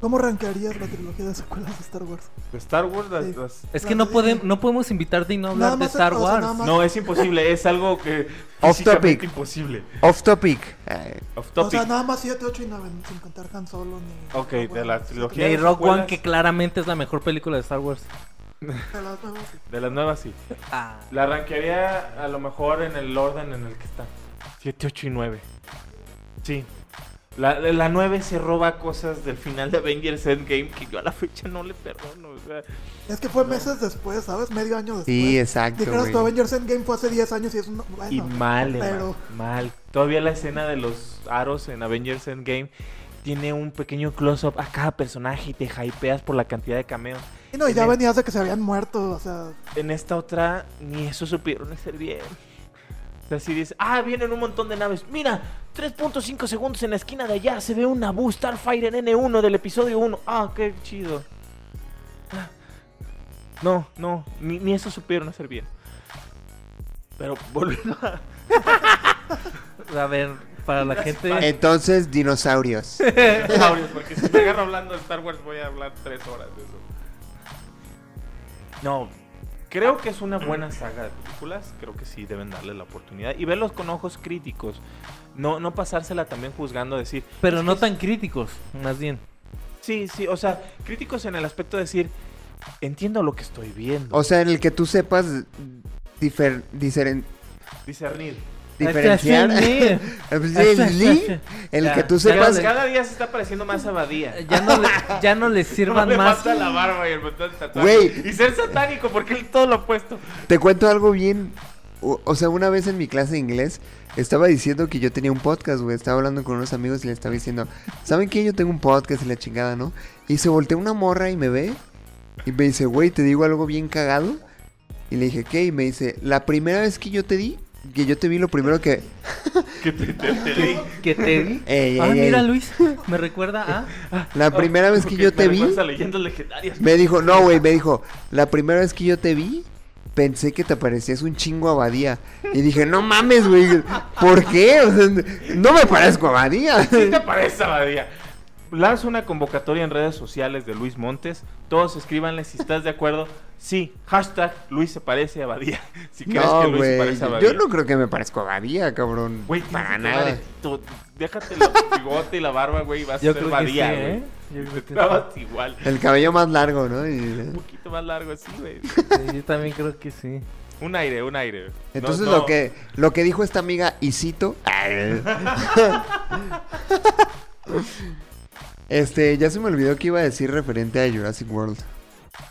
¿cómo rankearías la trilogía de secuelas de Star Wars? De Star Wars, las- Sí. las- Es La que no, de podem- Disney. no podemos invitarte y no Nada hablar de Star o Wars. más- No, es imposible, es algo que... Off topic. imposible. Off topic. Eh, Off O topic. sea, nada más 7, 8 y 9, sin contar Han Solo ni... Ok, de la trilogía. Y de Rock One, que claramente es la mejor película de Star Wars. De las nuevas, sí. De las nuevas, sí. Ah. La arranquearía a lo mejor en el orden en el que está. 7, 8 y 9. Sí. La, la 9 se roba cosas del final de Avengers Endgame que yo a la fecha no le perdono. O sea, Es que fue meses después, ¿sabes? Medio año después. Sí, exacto, Dijeras tu Avengers Endgame fue hace 10 años y es un... Bueno, y mal, pero... Mal. Todavía la escena de los aros en Avengers Endgame tiene un pequeño close-up a cada personaje y te hypeas por la cantidad de cameos. Y no, y en ya el- venías de que se habían muerto, o sea... En esta otra, ni eso supieron hacer bien. Si dices, ah, vienen un montón de naves. Mira, 3.5 segundos en la esquina de allá se ve un Naboo Starfighter N1 del episodio 1. Ah, qué chido. Ah. No, no, ni, ni eso supieron hacer bien. Pero volviendo a... A ver, para la gente. Entonces, dinosaurios. dinosaurios, porque si me agarro hablando de Star Wars voy a hablar tres horas de eso. No, creo que es una buena saga de películas. Creo que sí deben darle la oportunidad y verlos con ojos críticos. No, no pasársela también juzgando, decir. Pero "Es no tan críticos, más bien. Sí, sí, o sea, críticos en el aspecto de decir, entiendo lo que estoy viendo. O sea, en el que tú sepas difer- discernir. Diferenciar. Ya. el Ya, que tú Cada, sepas. le- cada día se está pareciendo más abadía. Ya no le, ya no No sirvan le más. falta la barba y el botón de tatuaje. Güey. Y ser satánico, porque él todo lo opuesto. Te cuento algo bien. O, o sea, una vez en mi clase de inglés estaba diciendo que yo tenía un podcast, güey. Estaba hablando con unos amigos y le estaba diciendo, ¿saben qué? Yo tengo un podcast y la chingada, ¿no? Y se voltea una morra y me ve y me dice, güey, te digo algo bien cagado. Y le dije, ¿qué? Y me dice, la primera vez que yo te di, que yo te vi, lo primero que. Que te, te- te leí. Que te. Ey, Ah, ey, mira, ey. Luis. Me recuerda a. La primera vez que yo te me vi. Me dijo, no, güey, me dijo, la primera vez que yo te vi, pensé que te parecías un chingo a Abadía. Y dije, no mames, güey, ¿por qué? O sea, no me parezco a Abadía. ¿Qué te parece, Abadía? Lanzo una convocatoria en redes sociales de Luis Montes. Todos escríbanle si estás de acuerdo. Sí, hashtag Luis se parece a Abadía. Si crees No, que Luis se parece a Abadía. yo no creo que me parezco a Abadía, cabrón. Güey, para nada. Déjate el bigote y la barba, güey. y Vas Yo a ser Badía, sí. ¿eh? Yo creo que Estabas igual. El cabello más largo, ¿no? Y- Un poquito más largo así, güey. Sí, yo también creo que sí. Un aire, un aire. No, Entonces no. lo que lo que dijo esta amiga y cito Este, ya se me olvidó que iba a decir referente a Jurassic World.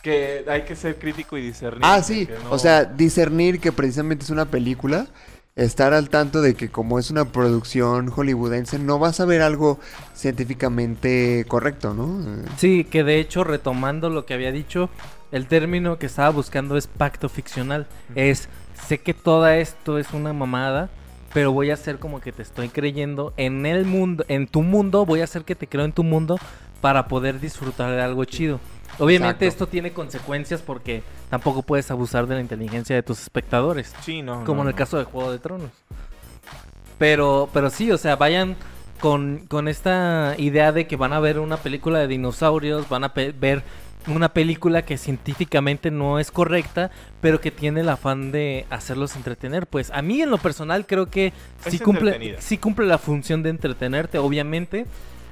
Que hay que ser crítico y discernir. Ah, sí, no- o sea, discernir que precisamente es una película, estar al tanto de que como es una producción hollywoodense, no vas a ver algo científicamente correcto, ¿no? Sí, que de hecho, retomando lo que había dicho, El término que estaba buscando es pacto ficcional. Es, sé que todo esto es una mamada, pero voy a hacer como que te estoy creyendo en el mundo, en tu mundo, voy a hacer que te creo en tu mundo para poder disfrutar de algo chido. Obviamente Exacto. esto tiene consecuencias porque tampoco puedes abusar de la inteligencia de tus espectadores, Sí, no. como no, en el no. caso de Juego de Tronos. Pero, pero sí, o sea, vayan con, con esta idea de que van a ver una película de dinosaurios, van a ver una película que científicamente no es correcta, pero que tiene el afán de hacerlos entretener. Pues a mí en lo personal creo que sí cumple, sí cumple la función de entretenerte, obviamente.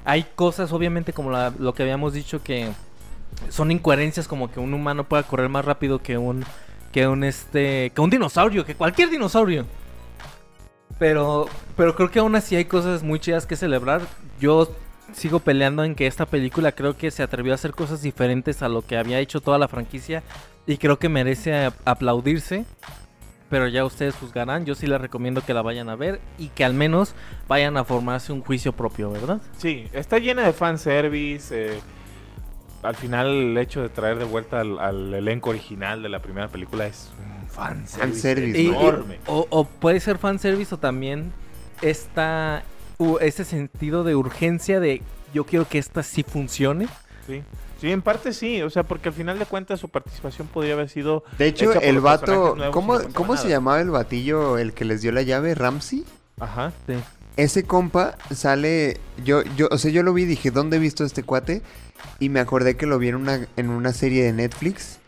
Hay cosas, obviamente, como la- lo que habíamos dicho, que son incoherencias como que un humano pueda correr más rápido que un que un este que un dinosaurio, que cualquier dinosaurio. Pero pero creo que aún así hay cosas muy chidas que celebrar. Yo sigo peleando en que esta película creo que se atrevió a hacer cosas diferentes a lo que había hecho toda la franquicia y creo que merece aplaudirse. Pero ya ustedes juzgarán, yo sí les recomiendo que la vayan a ver y que al menos vayan a formarse un juicio propio, ¿verdad? Sí, está llena de fanservice. eh, al final, el hecho de traer de vuelta al, al elenco original de la primera película es un fanservice, Fanservice, Y- y- enorme. o, o puede ser fanservice o también esta, ese sentido de urgencia de yo quiero que esta sí funcione. Sí. Sí, en parte sí, o sea, porque al final de cuentas su participación podría haber sido... De hecho, hecha por el los vato, ¿cómo, no ¿cómo se llamaba el batillo el que les dio la llave? ¿Ramsey? Ajá. Sí. Ese compa sale, yo, yo, o sea, yo lo vi y dije, ¿dónde he visto a este cuate? Y me acordé que lo vi en una, en una serie de Netflix.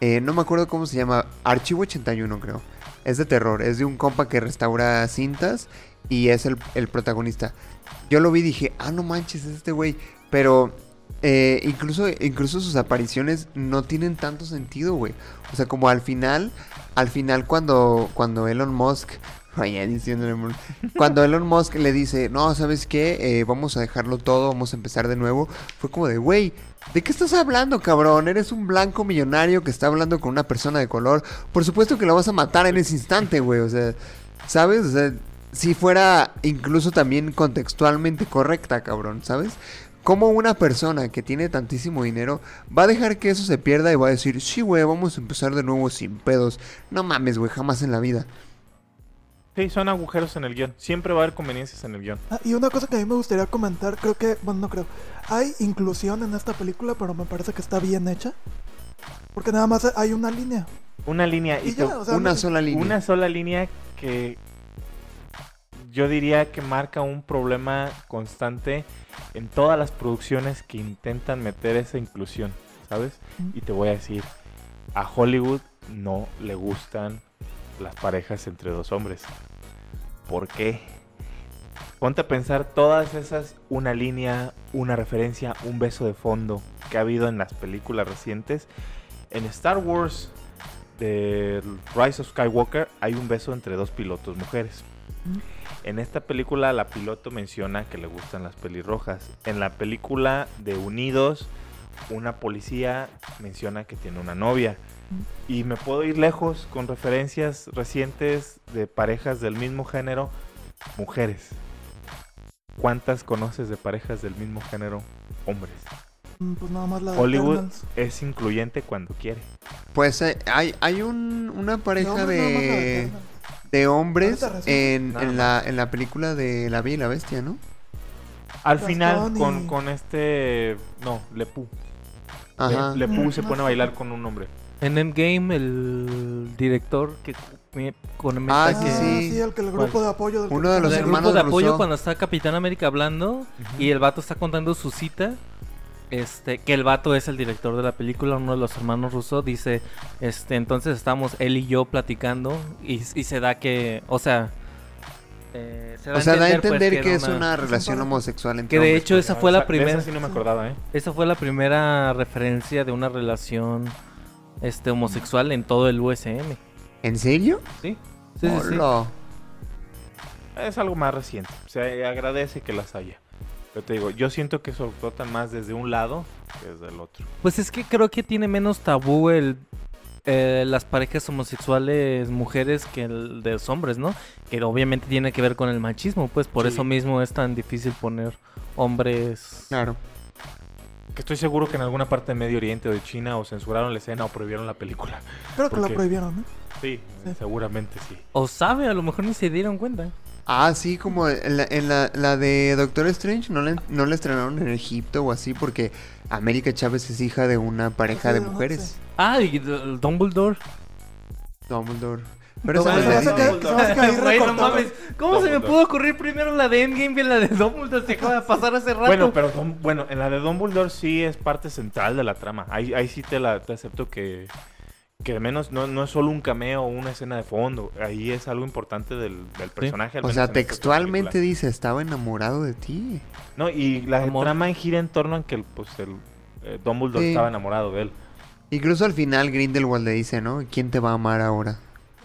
Eh, no me acuerdo cómo se llama, Archivo 81 creo. Es de terror, es de un compa que restaura cintas y es el, el protagonista. Yo lo vi y dije, ah, no manches, es este güey. Pero eh, incluso, incluso sus apariciones no tienen tanto sentido, güey. O sea, como al final, al final cuando, cuando Elon Musk, cuando Elon Musk le dice, no, ¿sabes qué? Eh, vamos a dejarlo todo, vamos a empezar de nuevo. Fue como de, güey, ¿de qué estás hablando, cabrón? Eres un blanco millonario que está hablando con una persona de color. Por supuesto que lo vas a matar en ese instante, güey. O sea, ¿sabes? O sea, si fuera incluso también contextualmente correcta, cabrón, ¿sabes? ¿Cómo una persona que tiene tantísimo dinero va a dejar que eso se pierda y va a decir, sí, güey, vamos a empezar de nuevo sin pedos? No mames, güey, jamás en la vida. Sí, son agujeros en el guion. Siempre va a haber conveniencias en el guion. Ah, y una cosa que a mí me gustaría comentar, creo que, bueno, no creo. Hay inclusión en esta película, pero me parece que está bien hecha. Porque nada más hay una línea. Una línea y Y te- ya, o sea, Una no- sola línea. una sola línea que yo diría que marca un problema constante en todas las producciones que intentan meter esa inclusión, ¿sabes? Y te voy a decir, a Hollywood no le gustan las parejas entre dos hombres. ¿Por qué? Ponte a pensar todas esas, una línea, una referencia, un beso de fondo que ha habido en las películas recientes. En Star Wars de Rise of Skywalker hay un beso entre dos pilotos mujeres. Mm. En esta película la piloto menciona que le gustan las pelirrojas. En la película de Unidos, una policía menciona que tiene una novia. Y me puedo ir lejos con referencias recientes de parejas del mismo género, mujeres. ¿Cuántas conoces de parejas del mismo género, hombres? Mm, Pues nada más la de Hollywood es incluyente cuando quiere. Pues eh, hay, hay un, una pareja hombres, nada más la de de, hombres en, la, en la película de La Bella y la Bestia, ¿no? Al final, con, con este. No, Lepú. Ajá. Le, Lepú se Mm, pone a bailar con un hombre. En Endgame, el director que me- con Ah, Ah, sí, el, que el grupo ¿Cuál? de apoyo del Uno de los el hermanos grupo de apoyo Rousseau. cuando está Capitán América hablando y el vato está contando su cita. Este, que el vato es el director de la película, uno de los hermanos Russo, dice, este, entonces estamos él y yo platicando y, y se da que, o sea, eh, se O sea, da a pues, entender que, era es una relación pareja. homosexual entre Que de hombres, hecho pues. esa fue la primera, Esa sí no me acordaba, ¿eh? esa fue la primera referencia de una relación, este, homosexual en todo el USM. ¿En serio? Sí, sí, sí, sí. Es algo más reciente. Se agradece que las haya. Pero te digo, yo siento que eso explotan más desde un lado que desde el otro. Pues es que creo que tiene menos tabú el eh, las parejas homosexuales mujeres que el de los hombres, ¿no? Que obviamente tiene que ver con el machismo, pues por Sí. eso mismo es tan difícil poner hombres. Claro. Que estoy seguro que en alguna parte de Medio Oriente o de China o censuraron la escena o prohibieron la película. Creo que la prohibieron, ¿no? Sí, Sí. seguramente sí. O sabe, a lo mejor ni se dieron cuenta. Ah, sí, como en la, en la, la de Doctor Strange no la, no la estrenaron en Egipto o así porque América Chávez es hija de una pareja de mujeres. Ah, y Dumbledore. Dumbledore. Pero esa No, es de Disney. no mames. ¿Cómo se me pudo ocurrir primero la de Endgame que la de Dumbledore? Se acaba de pasar hace rato. Bueno, pero Dum- bueno, en la de Dumbledore sí es parte central de la trama. Ahí, ahí sí te la te acepto que, que al menos no, no es solo un cameo o una escena de fondo. Ahí es algo importante del, del personaje. al O sea, en esta textualmente dice, estaba enamorado de ti. No, y la Amor. trama gira en torno a que el, pues, el eh, Dumbledore Sí. estaba enamorado de él. Incluso al final Grindelwald le dice, ¿no? ¿Quién te va a amar ahora?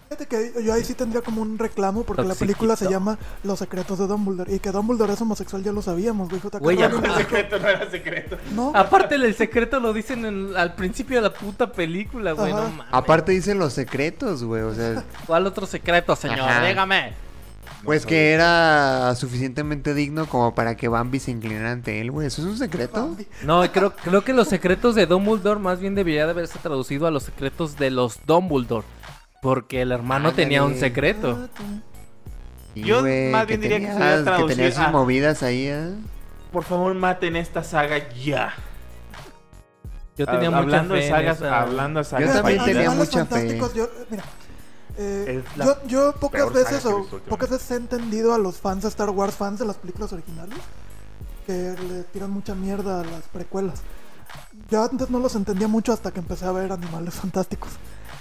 Fíjate que yo ahí sí tendría como un reclamo porque la película se llama Los secretos de Dumbledore y que Dumbledore es homosexual ya lo sabíamos, güey. Güey, no- lo dijo. no era secreto. No, Aparte, el secreto lo dicen en- al principio de la puta película, güey. No mames. Aparte dicen los secretos, güey. O sea, ¿Cuál otro secreto, señor? Ajá. Dígame. pues que era suficientemente digno como para que Bambi se inclinara ante él, güey. ¿Eso es un secreto? Bambi. No, creo, creo que los secretos de Dumbledore más bien debería de haberse traducido a los secretos de los Dumbledore. Porque el hermano tenía un secreto. Sí, Yo más bien diría que se tenía sus movidas ahí, ¿eh? Por favor, maten esta saga ya. Yo tenía mucha hablando fe de en sagas, esa- hablando de sagas Yo también fallidas, tenía Animales mucha fe. Fantásticos, yo- mira, eh, yo, yo pocas veces o pocas veces he entendido a los fans de Star Wars, fans de las películas originales, que le tiran mucha mierda a las precuelas. Yo antes no los entendía mucho hasta que empecé a ver Animales Fantásticos.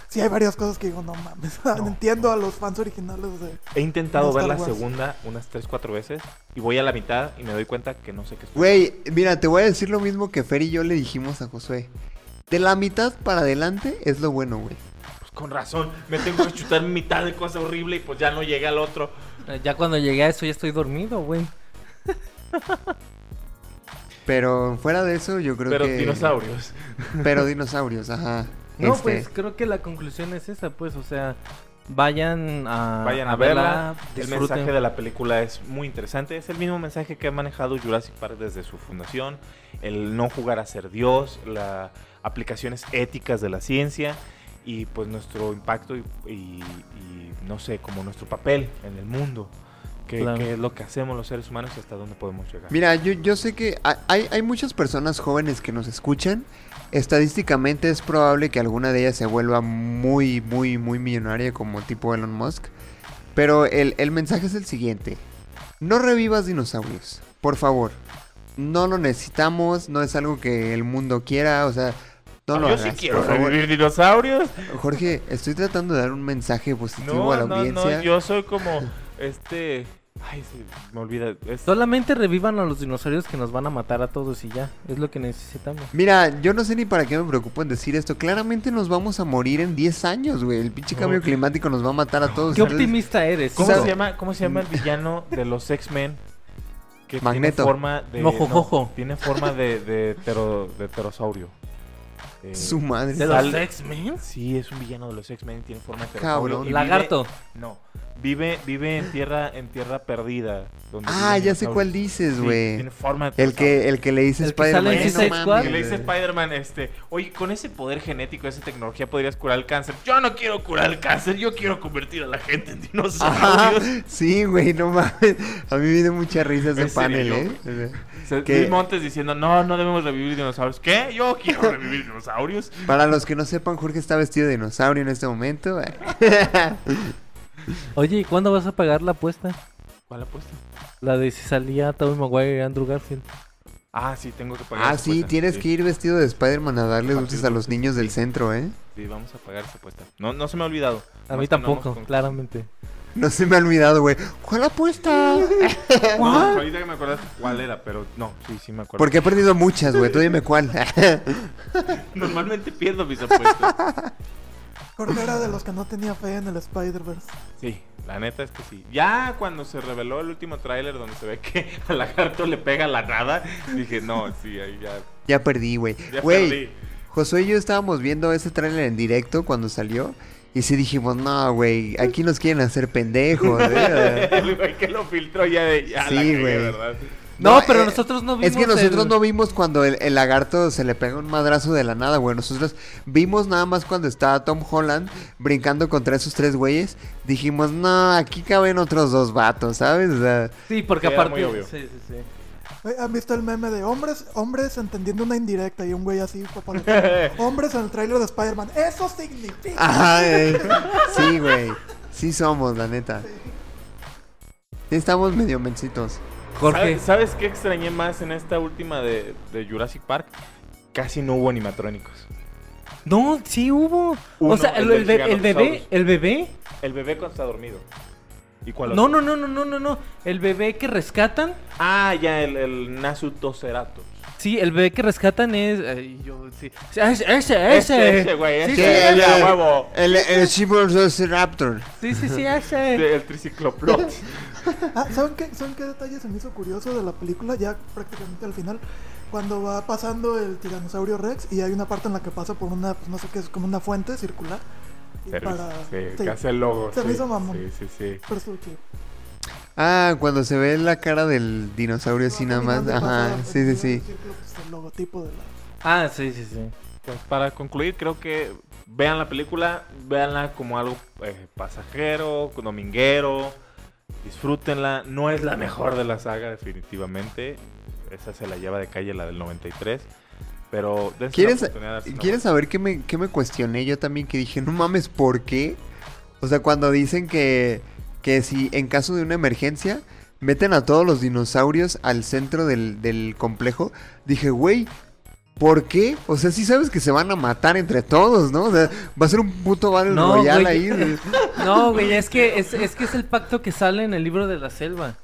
Sí hay varias cosas que digo, no mames, entiendo a los fans originales de... He intentado ver la Wars. segunda unas 3, 4 veces y voy a la mitad y me doy cuenta que no sé qué estoy Güey, mira, te voy a decir lo mismo que Fer y yo le dijimos a Josué. De la mitad para adelante es lo bueno, güey. Pues con razón, me tengo que chutar mitad de cosa horrible y pues ya no llegué al otro. Eh, Ya cuando llegué a eso ya estoy dormido, güey. Pero fuera de eso, yo creo Pero que. dinosaurios. Pero dinosaurios, ajá. No, Este, pues creo que la conclusión es esa, pues, o sea, vayan a, Vayan a, verla. El mensaje de la película es muy interesante. Es el mismo mensaje que ha manejado Jurassic Park desde su fundación. El no jugar a ser Dios, las aplicaciones éticas de la ciencia y pues nuestro impacto y, y- y, no sé, como nuestro papel en el mundo. Que, Claro. que es lo que hacemos los seres humanos y hasta dónde podemos llegar. Mira, yo, yo sé que ha- hay, hay muchas personas jóvenes que nos escuchan. Estadísticamente es probable que alguna de ellas se vuelva muy, muy, muy millonaria como tipo Elon Musk. Pero el, el mensaje es el siguiente. No revivas dinosaurios, por favor. No lo necesitamos, no es algo que el mundo quiera, o sea, no lo Yo hagas, sí quiero revivir dinosaurios. Jorge, estoy tratando de dar un mensaje positivo No, a la no, audiencia. no, yo soy como este... Ay, se me olvida. Es- Solamente revivan a los dinosaurios que nos van a matar a todos y ya. Es lo que necesitamos. Mira, yo no sé ni para qué me preocupo en decir esto. Claramente nos vamos a morir en 10 años, güey. El pinche cambio climático nos va a matar a todos. Qué Entonces, optimista eres. ¿Cómo se llama, cómo se llama el villano de los X-Men? Que Magneto. tiene forma de Mojojojo. no, tiene forma de de, tero- de pterosaurio. Eh, Su madre. ¿De Sal- los X-Men? Sí, es un villano de los X-Men, tiene forma de. Cabrón. y vive- Lagarto. no, vive vive en tierra en tierra perdida. donde Ah, ya sé cuál dices, Sí, güey. tiene forma de el que el que le dice El que Spider-Man. "Eh, Suicide no Squad". mames, Que le dice güey". Spider-Man, este, oye, con ese poder genético, esa tecnología podrías curar el cáncer. Yo no quiero curar el cáncer, yo quiero convertir a la gente en Ajá, dinosaurios. sí, güey, no mames. A mí me dio mucha risa ese ¿En panel, serio? ¿eh? O sea, Montes diciendo, no, no debemos revivir dinosaurios. ¿Qué? Yo quiero revivir dinosaurios. Para los que no sepan, Jorge está vestido de dinosaurio en este momento. Oye, ¿y cuándo vas a pagar la apuesta? ¿Cuál apuesta? La de si salía Tobey Maguire y Andrew Garfield. Ah, sí, tengo que pagar. ah, esa sí, apuesta. tienes Sí, que ir vestido de Spider-Man a darle A dulces a los niños del centro, ¿eh? Sí, vamos a pagar esa apuesta. No, no se me ha olvidado. A mí tampoco, con- claramente. No se me ha olvidado, güey. ¿Cuál apuesta? No, ahorita que me acuerdas cuál era, pero no, sí, sí me acuerdo. Porque he perdido muchas, güey. Tú dime cuál. Normalmente pierdo mis apuestas. Jorge era de los que no tenía fe en el Spider-Verse. Sí, la neta es que sí. Ya cuando se reveló el último tráiler donde se ve que al lagarto le pega la nada, dije, no, sí, ahí ya, ya perdí, güey. ya perdí. Josué y yo estábamos viendo ese tráiler en directo cuando salió. Y sí dijimos, no, güey, aquí nos quieren hacer pendejos. ¿eh? El güey que lo filtró ya de ya Sí, güey. No, No, pero eh, nosotros no vimos Es que nosotros el- no vimos cuando el, el lagarto se le pega un madrazo de la nada, güey. Nosotros vimos nada más cuando estaba Tom Holland brincando contra esos tres güeyes. Dijimos, no, aquí caben otros dos vatos, ¿sabes? O sea, Sí, porque aparte... muy obvio. Sí, sí, sí. Güey, ¿Han visto el meme de hombres hombres entendiendo una indirecta y un güey así papaloteando? hombres en el tráiler de Spider-Man. Eso significa. ajá, eh. sí, güey. Sí somos, la neta. Sí estamos medio mencitos. Jorge. ¿Sabes, sabes qué extrañé más en esta última de, de Jurassic Park? Casi no hubo animatrónicos. No, sí hubo. Uno, o sea, el el, el be- el bebé, el bebé. El bebé cuando está dormido. ¿Y cuál No, otro? no, no, no, no, no, no. El bebé que rescatan. Ah, ya, el, el Nasutoceratus. Sí, el bebé que rescatan es. ay, yo, sí. Ese, ese, ese. Ese, güey, Sí, ese, sí, ese. ya, huevo. El, el Raptor. Sí, sí, sí, ese. El tricicloplot. Ah, ¿saben, qué, ¿Saben qué detalle se me hizo curioso de la película? Ya prácticamente al final. Cuando va pasando el tiranosaurio Rex y hay una parte en la que pasa por una, pues, no sé qué es, como una fuente circular. Para- Sí, sí, que hace el logo. Se me sí. hizo mamón. Sí, sí, sí. Ah, cuando se ve la cara del dinosaurio así nada más. Ajá, sí, el sí, sí. pues, el logotipo de la... Ah, sí, sí, sí. Pues para concluir, creo que vean la película, véanla como algo eh, pasajero, dominguero, disfrútenla. No es la mejor de la saga, definitivamente. Esa se la lleva de calle la del 93. Pero ¿Quieres, oportunidad de ¿Quieres saber qué me, qué me cuestioné yo también? Que dije, no mames, ¿por qué? O sea, cuando dicen que, que si en caso de una emergencia meten a todos los dinosaurios al centro del, del complejo, dije, güey, ¿por qué? O sea, sí sabes que se van a matar entre todos, ¿no? O sea, va a ser un puto Battle No, Royale güey. ahí. de- No, güey, es que es, es que es el pacto que sale en el libro de la selva.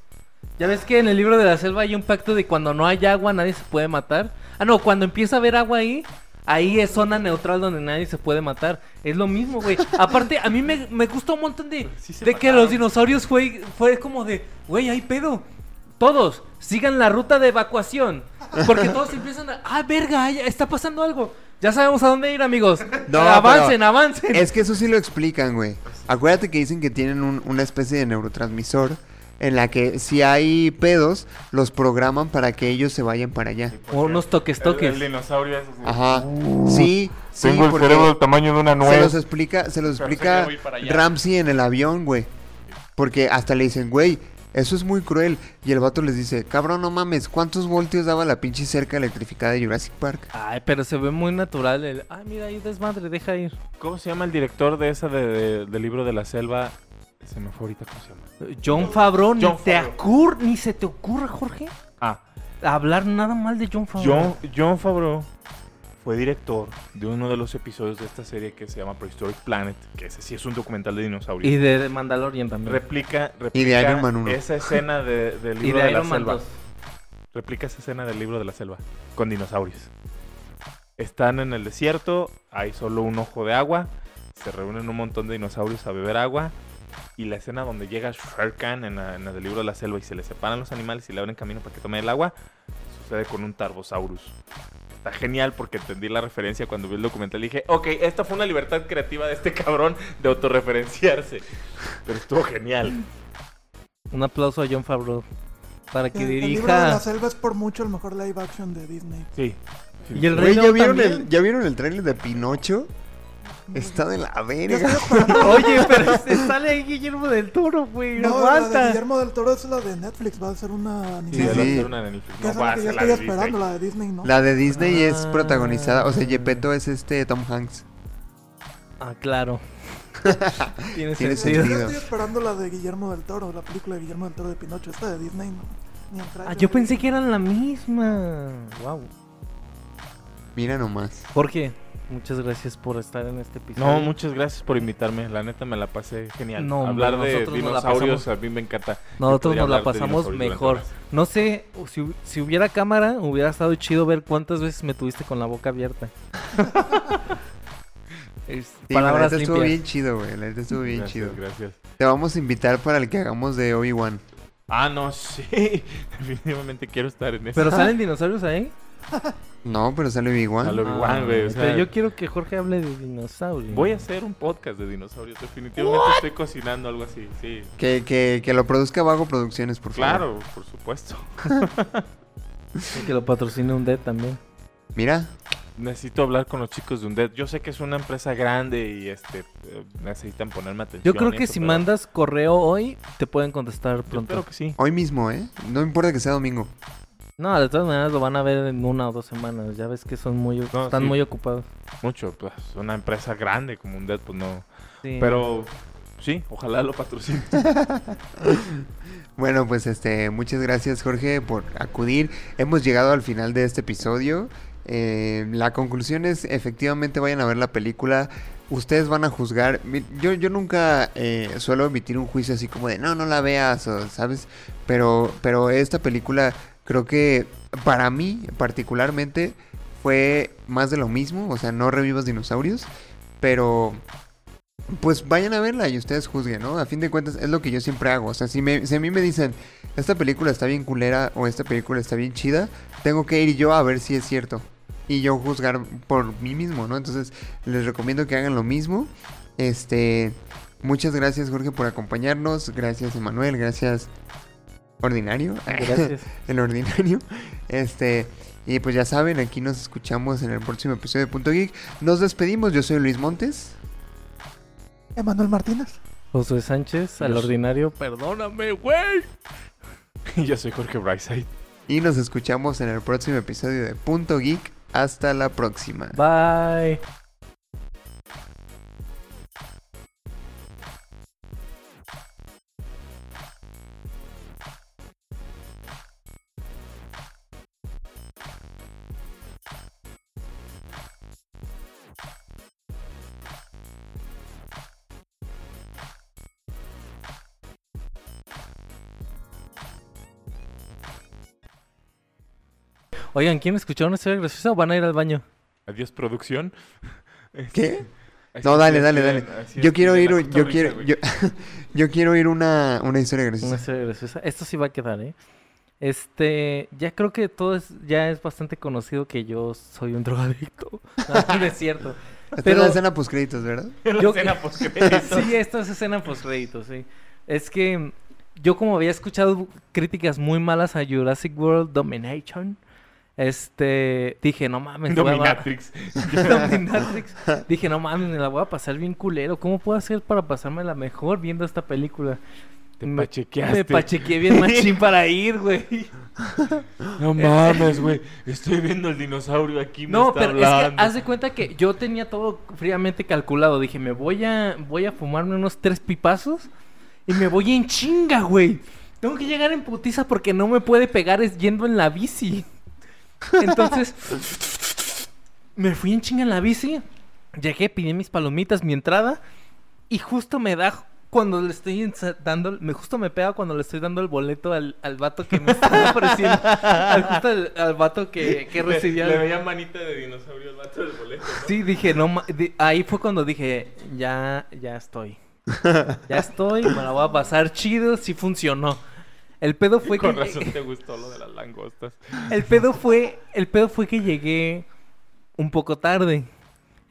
Ya ves que en el libro de la selva hay un pacto de cuando no hay agua nadie se puede matar. Ah, no, cuando empieza a haber agua ahí, ahí es zona neutral donde nadie se puede matar. Es lo mismo, güey. Aparte, a mí me, me gustó un montón de, sí de que los dinosaurios fue, fue como de, güey, hay pedo. Todos, sigan la ruta de evacuación. Porque todos empiezan a, ah, verga, está pasando algo. Ya sabemos a dónde ir, amigos. No, avancen, avancen. Es que eso sí lo explican, güey. Acuérdate que dicen que tienen un- una especie de neurotransmisor en la que si hay pedos, los programan para que ellos se vayan para allá. O unos toques, El, toques. el dinosaurio es así. Ajá. Sí, sí, Tengo el cerebro del tamaño de una se los nuez. explica, se los explica. Ramsey en el avión, güey. Porque hasta le dicen, güey, eso es muy cruel. Y el vato les dice, cabrón, no mames, ¿cuántos voltios daba la pinche cerca electrificada de Jurassic Park? Ay, pero se ve muy natural el... Ay, mira, ahí desmadre, deja ir. ¿Cómo se llama el director de esa de, de- del libro de la selva? Se me fue ahorita cómo se llama. John Favreau, ni, John te Favreau. ocur- ni se te ocurra, Jorge, Ah, hablar nada mal de John Favreau. John, John Favreau fue director de uno de los episodios de esta serie que se llama Prehistoric Planet, que ese sí es un documental de dinosaurios. Y de Mandalorian también. Replica, replica Y de Iron Man uno. esa escena de- del y libro de de, Iron la Man selva. 2. Replica esa escena del libro de la selva con dinosaurios. Están en el desierto, hay solo un ojo de agua, se reúnen un montón de dinosaurios a beber agua. Y la escena donde llega Shere Khan en, la- en el libro de la selva y se le separan los animales y le abren camino para que tome el agua, sucede con un Tarbosaurus. Está genial porque entendí la referencia cuando vi el documental y dije, ok, esta fue una libertad creativa de este cabrón de autorreferenciarse. Pero estuvo genial. Un aplauso a John Favreau. Para que El, el libro de la dirija... selva es por mucho el mejor live action de Disney. Sí. Y el Rey ¿ya vieron, también. el, ¿ya vieron el trailer de Pinocho? Está de la Yo verga. Oye, pero se sale ahí Guillermo del Toro, güey. No, la de aguanta. Guillermo del Toro es la de Netflix, va a ser una Sí, animación. va a sí. ser una de Netflix. No va la a que yo ser la estoy de Disney. esperando, la de Disney, ¿no? La de Disney es Ah. protagonizada, o sea, Gepetto es este Tom Hanks. Ah, claro. Tiene Tiene Yo sentido. sentido. estoy esperando la de Guillermo del Toro, la película de Guillermo del Toro de Pinocho, esta de Disney, no. Ah, yo pensé que eran la misma. Wow. Mira nomás. Jorge, muchas gracias por estar en este episodio. No, muchas gracias por invitarme. La neta me la pasé genial. No, hombre, Hablar de la dinosaurios pasamos- a mí me encanta. Nosotros nos la pasamos mejor. No sé, si, si hubiera cámara, hubiera estado chido ver cuántas veces me tuviste con la boca abierta. Sí, la palabras neta estuvo bien chido, güey. La neta estuvo bien Gracias, chido. gracias. Te vamos a invitar para el que hagamos de Obi-Wan. Ah, no, sí. Definitivamente quiero estar en eso. ¿Pero salen dinosaurios ahí? No, pero sale Obi-Wan. Sale Obi-Wan, güey, o sea- pero yo quiero que Jorge hable de dinosaurios. Voy a hacer un podcast de dinosaurios. Definitivamente estoy cocinando algo así, sí. Que, que, que lo produzca Vago Producciones, por favor. Claro, por supuesto. Y que lo patrocine un Dead también. Mira, Necesito hablar con los chicos de Undead. Yo sé que es una empresa grande y este eh, necesitan ponerme atención. Yo creo que eso, si pero mandas correo hoy, te pueden contestar yo pronto. Espero que sí. hoy mismo, ¿eh? No importa que sea domingo. No, de todas maneras lo van a ver en una o dos semanas. Ya ves que son muy, No, están sí. muy ocupados. Mucho, pues una empresa grande como Undead, pues no. Sí. Pero sí, ojalá lo patrocine. Bueno, pues este, muchas gracias Jorge por acudir. Hemos llegado al final de este episodio. Eh, la conclusión es, efectivamente, vayan a ver la película. Ustedes van a juzgar. Mi- Yo, yo nunca eh, suelo emitir un juicio así como de, no, no la veas, o, ¿sabes? Pero, pero esta película creo que para mí particularmente fue más de lo mismo. O sea, no revivas dinosaurios, pero pues vayan a verla y ustedes juzguen, ¿no? A fin de cuentas es lo que yo siempre hago. O sea, si, me, si a mí me dicen, esta película está bien culera o esta película está bien chida, tengo que ir yo a ver si es cierto. Y yo juzgar por mí mismo, ¿no? Entonces les recomiendo que hagan lo mismo. Este, muchas gracias Jorge por acompañarnos. Gracias Emanuel, gracias Ordinario. Gracias. el ordinario. Este, y pues ya saben, aquí nos escuchamos en el próximo episodio de Punto Geek. Nos despedimos, yo soy Luis Montes. Emanuel Martínez. Josué Sánchez, al ordinario. Perdóname, güey. Y yo soy Jorge Brightside. Y nos escuchamos en el próximo episodio de Punto Geek. Hasta la próxima. Bye. Oigan, ¿quién escuchó una historia graciosa o van a ir al baño? Adiós, producción. ¿Qué? Así No, es, dale, dale, es, dale. Yo es, quiero ir, yo quiero, yo, yo quiero ir una, una historia Una graciosa. historia graciosa. Esto sí va a quedar, ¿eh? Este, ya creo que todo es, ya es bastante conocido que yo soy un drogadicto. No, no es cierto. Pero- en la escena post créditos, ¿verdad? La escena postcréditos. sí, esto es escena post sí. Es que yo como había escuchado críticas muy malas a Jurassic World Domination, este, dije, no mames, Dominatrix. Dominatrix. Dije, no mames, me la voy a pasar bien culero. ¿Cómo puedo hacer para pasármela mejor viendo esta película? Te Me- pachequeaste. Me pachequeé bien machín para ir, güey. No mames, güey. Estoy viendo el dinosaurio aquí. Me No, está pero es que hablando. haz de cuenta que yo tenía todo fríamente calculado. Dije, me voy a, voy a fumarme unos tres pipazos y me voy en chinga, güey. Tengo que llegar en putiza porque no me puede pegar es yendo en la bici. Entonces, me fui en chinga en la bici. Llegué, pedí mis palomitas, mi entrada. Y justo me da cuando le estoy dando, me justo me pega cuando le estoy dando el boleto al, al vato que me está ofreciendo. al, justo al, al vato que, que recibía. Le, veía manita de dinosaurio al vato del boleto. ¿no? Sí, dije, no, ahí fue cuando dije, ya, ya estoy. Ya estoy, me la voy a pasar chido, sí funcionó. El pedo fue Con que razón te gustó lo de las langostas. el pedo fue, el pedo fue que llegué un poco tarde.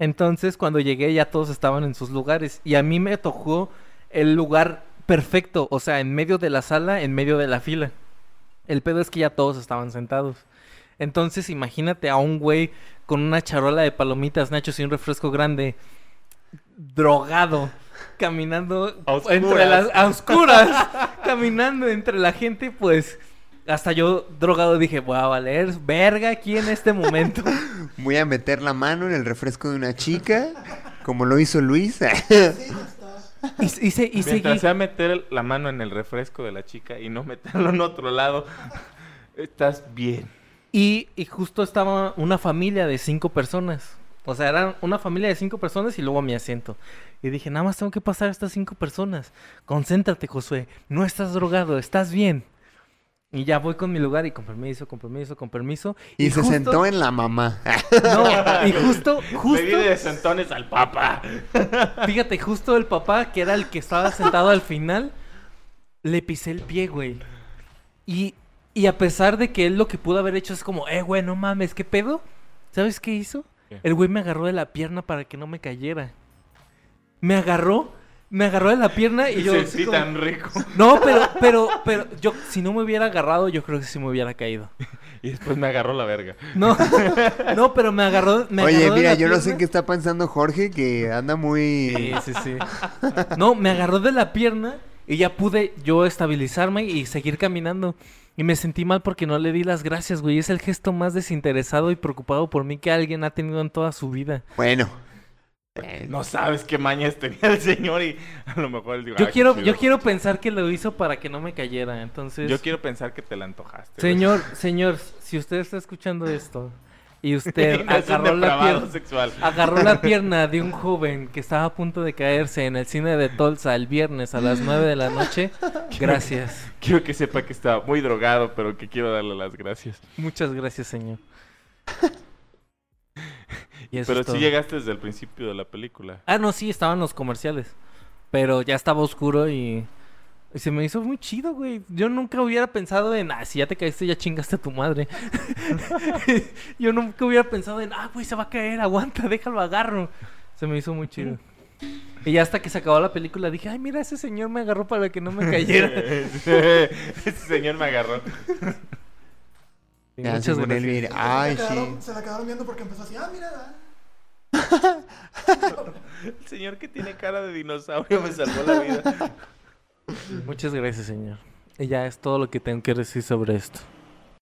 Entonces, cuando llegué ya todos estaban en sus lugares y a mí me tocó el lugar perfecto, o sea, en medio de la sala, en medio de la fila. El pedo es que ya todos estaban sentados. Entonces, imagínate a un güey con una charola de palomitas, nachos y un refresco grande, drogado, caminando A entre oscuras. las a oscuras, caminando entre la gente, pues hasta yo drogado dije, voy a valer verga aquí en este momento. Voy a meter la mano en el refresco de una chica, como lo hizo Luis. Y, y, se- y seguí. Mientras sea meter la mano en el refresco de la chica y no meterlo en otro lado, estás bien. Y, y justo estaba una familia de cinco personas. O sea, eran una familia de cinco personas y luego mi asiento. Y dije, nada más tengo que pasar a estas cinco personas. Concéntrate, Josué. No estás drogado, estás bien. Y ya voy con mi lugar y con permiso, con permiso, con permiso. y se justo- sentó en la mamá. No, y justo, justo. Di de sentones al papa. Fíjate, justo el papá, que era el que estaba sentado al final, le pisé el pie, güey. Y, y a pesar de que él lo que pudo haber hecho es como, eh, güey, no mames, ¿qué pedo? ¿Sabes qué hizo? ¿Qué? El güey me agarró de la pierna para que no me cayera. Me agarró, me agarró de la pierna y yo... sí, como- tan rico. No, pero, pero, pero, yo, si no me hubiera agarrado, yo creo que sí me hubiera caído. Y después me agarró la verga. No, no, pero me agarró. Me Oye, agarró de mira, la yo no sé qué está pensando Jorge, que anda muy... Sí, sí, sí. No, me agarró de la pierna y ya pude yo estabilizarme y seguir caminando. Y me sentí mal porque no le di las gracias, güey. Es el gesto más desinteresado y preocupado por mí que alguien ha tenido en toda su vida. Bueno. No sabes qué mañas tenía el señor y a lo mejor él digo, Yo "Ay, quiero, yo chido". quiero pensar que lo hizo para que no me cayera. Entonces, Yo quiero pensar que te la antojaste. güey. señor, señor, si usted está escuchando esto y usted agarró la pierna, sexual. agarró la pierna de un joven que estaba a punto de caerse en el cine de Tulsa el viernes a las 9 de la noche, gracias. Quiero que sepa que estaba muy drogado, pero que quiero darle las gracias. Muchas gracias, señor. Y eso Pero es sí llegaste desde el principio de la película. Ah, no, sí, estaban los comerciales. Pero ya estaba oscuro y... y se me hizo muy chido, güey. Yo nunca hubiera pensado en, ah, si ya te caíste, ya chingaste a tu madre. Yo nunca hubiera pensado en, ah, güey, se va a caer, aguanta, déjalo, agarro. Se me hizo muy chido. Y ya hasta que se acabó la película dije, ay, mira, ese señor me agarró para que no me cayera. Ese señor me agarró. Ya, muchas él, gracias. mire, Ay, se, la sí. quedaron, se la quedaron viendo porque empezó así, ah, mira. ah". El señor que tiene cara de dinosaurio me salvó la vida. Muchas gracias, señor. Y ya es todo lo que tengo que decir sobre esto.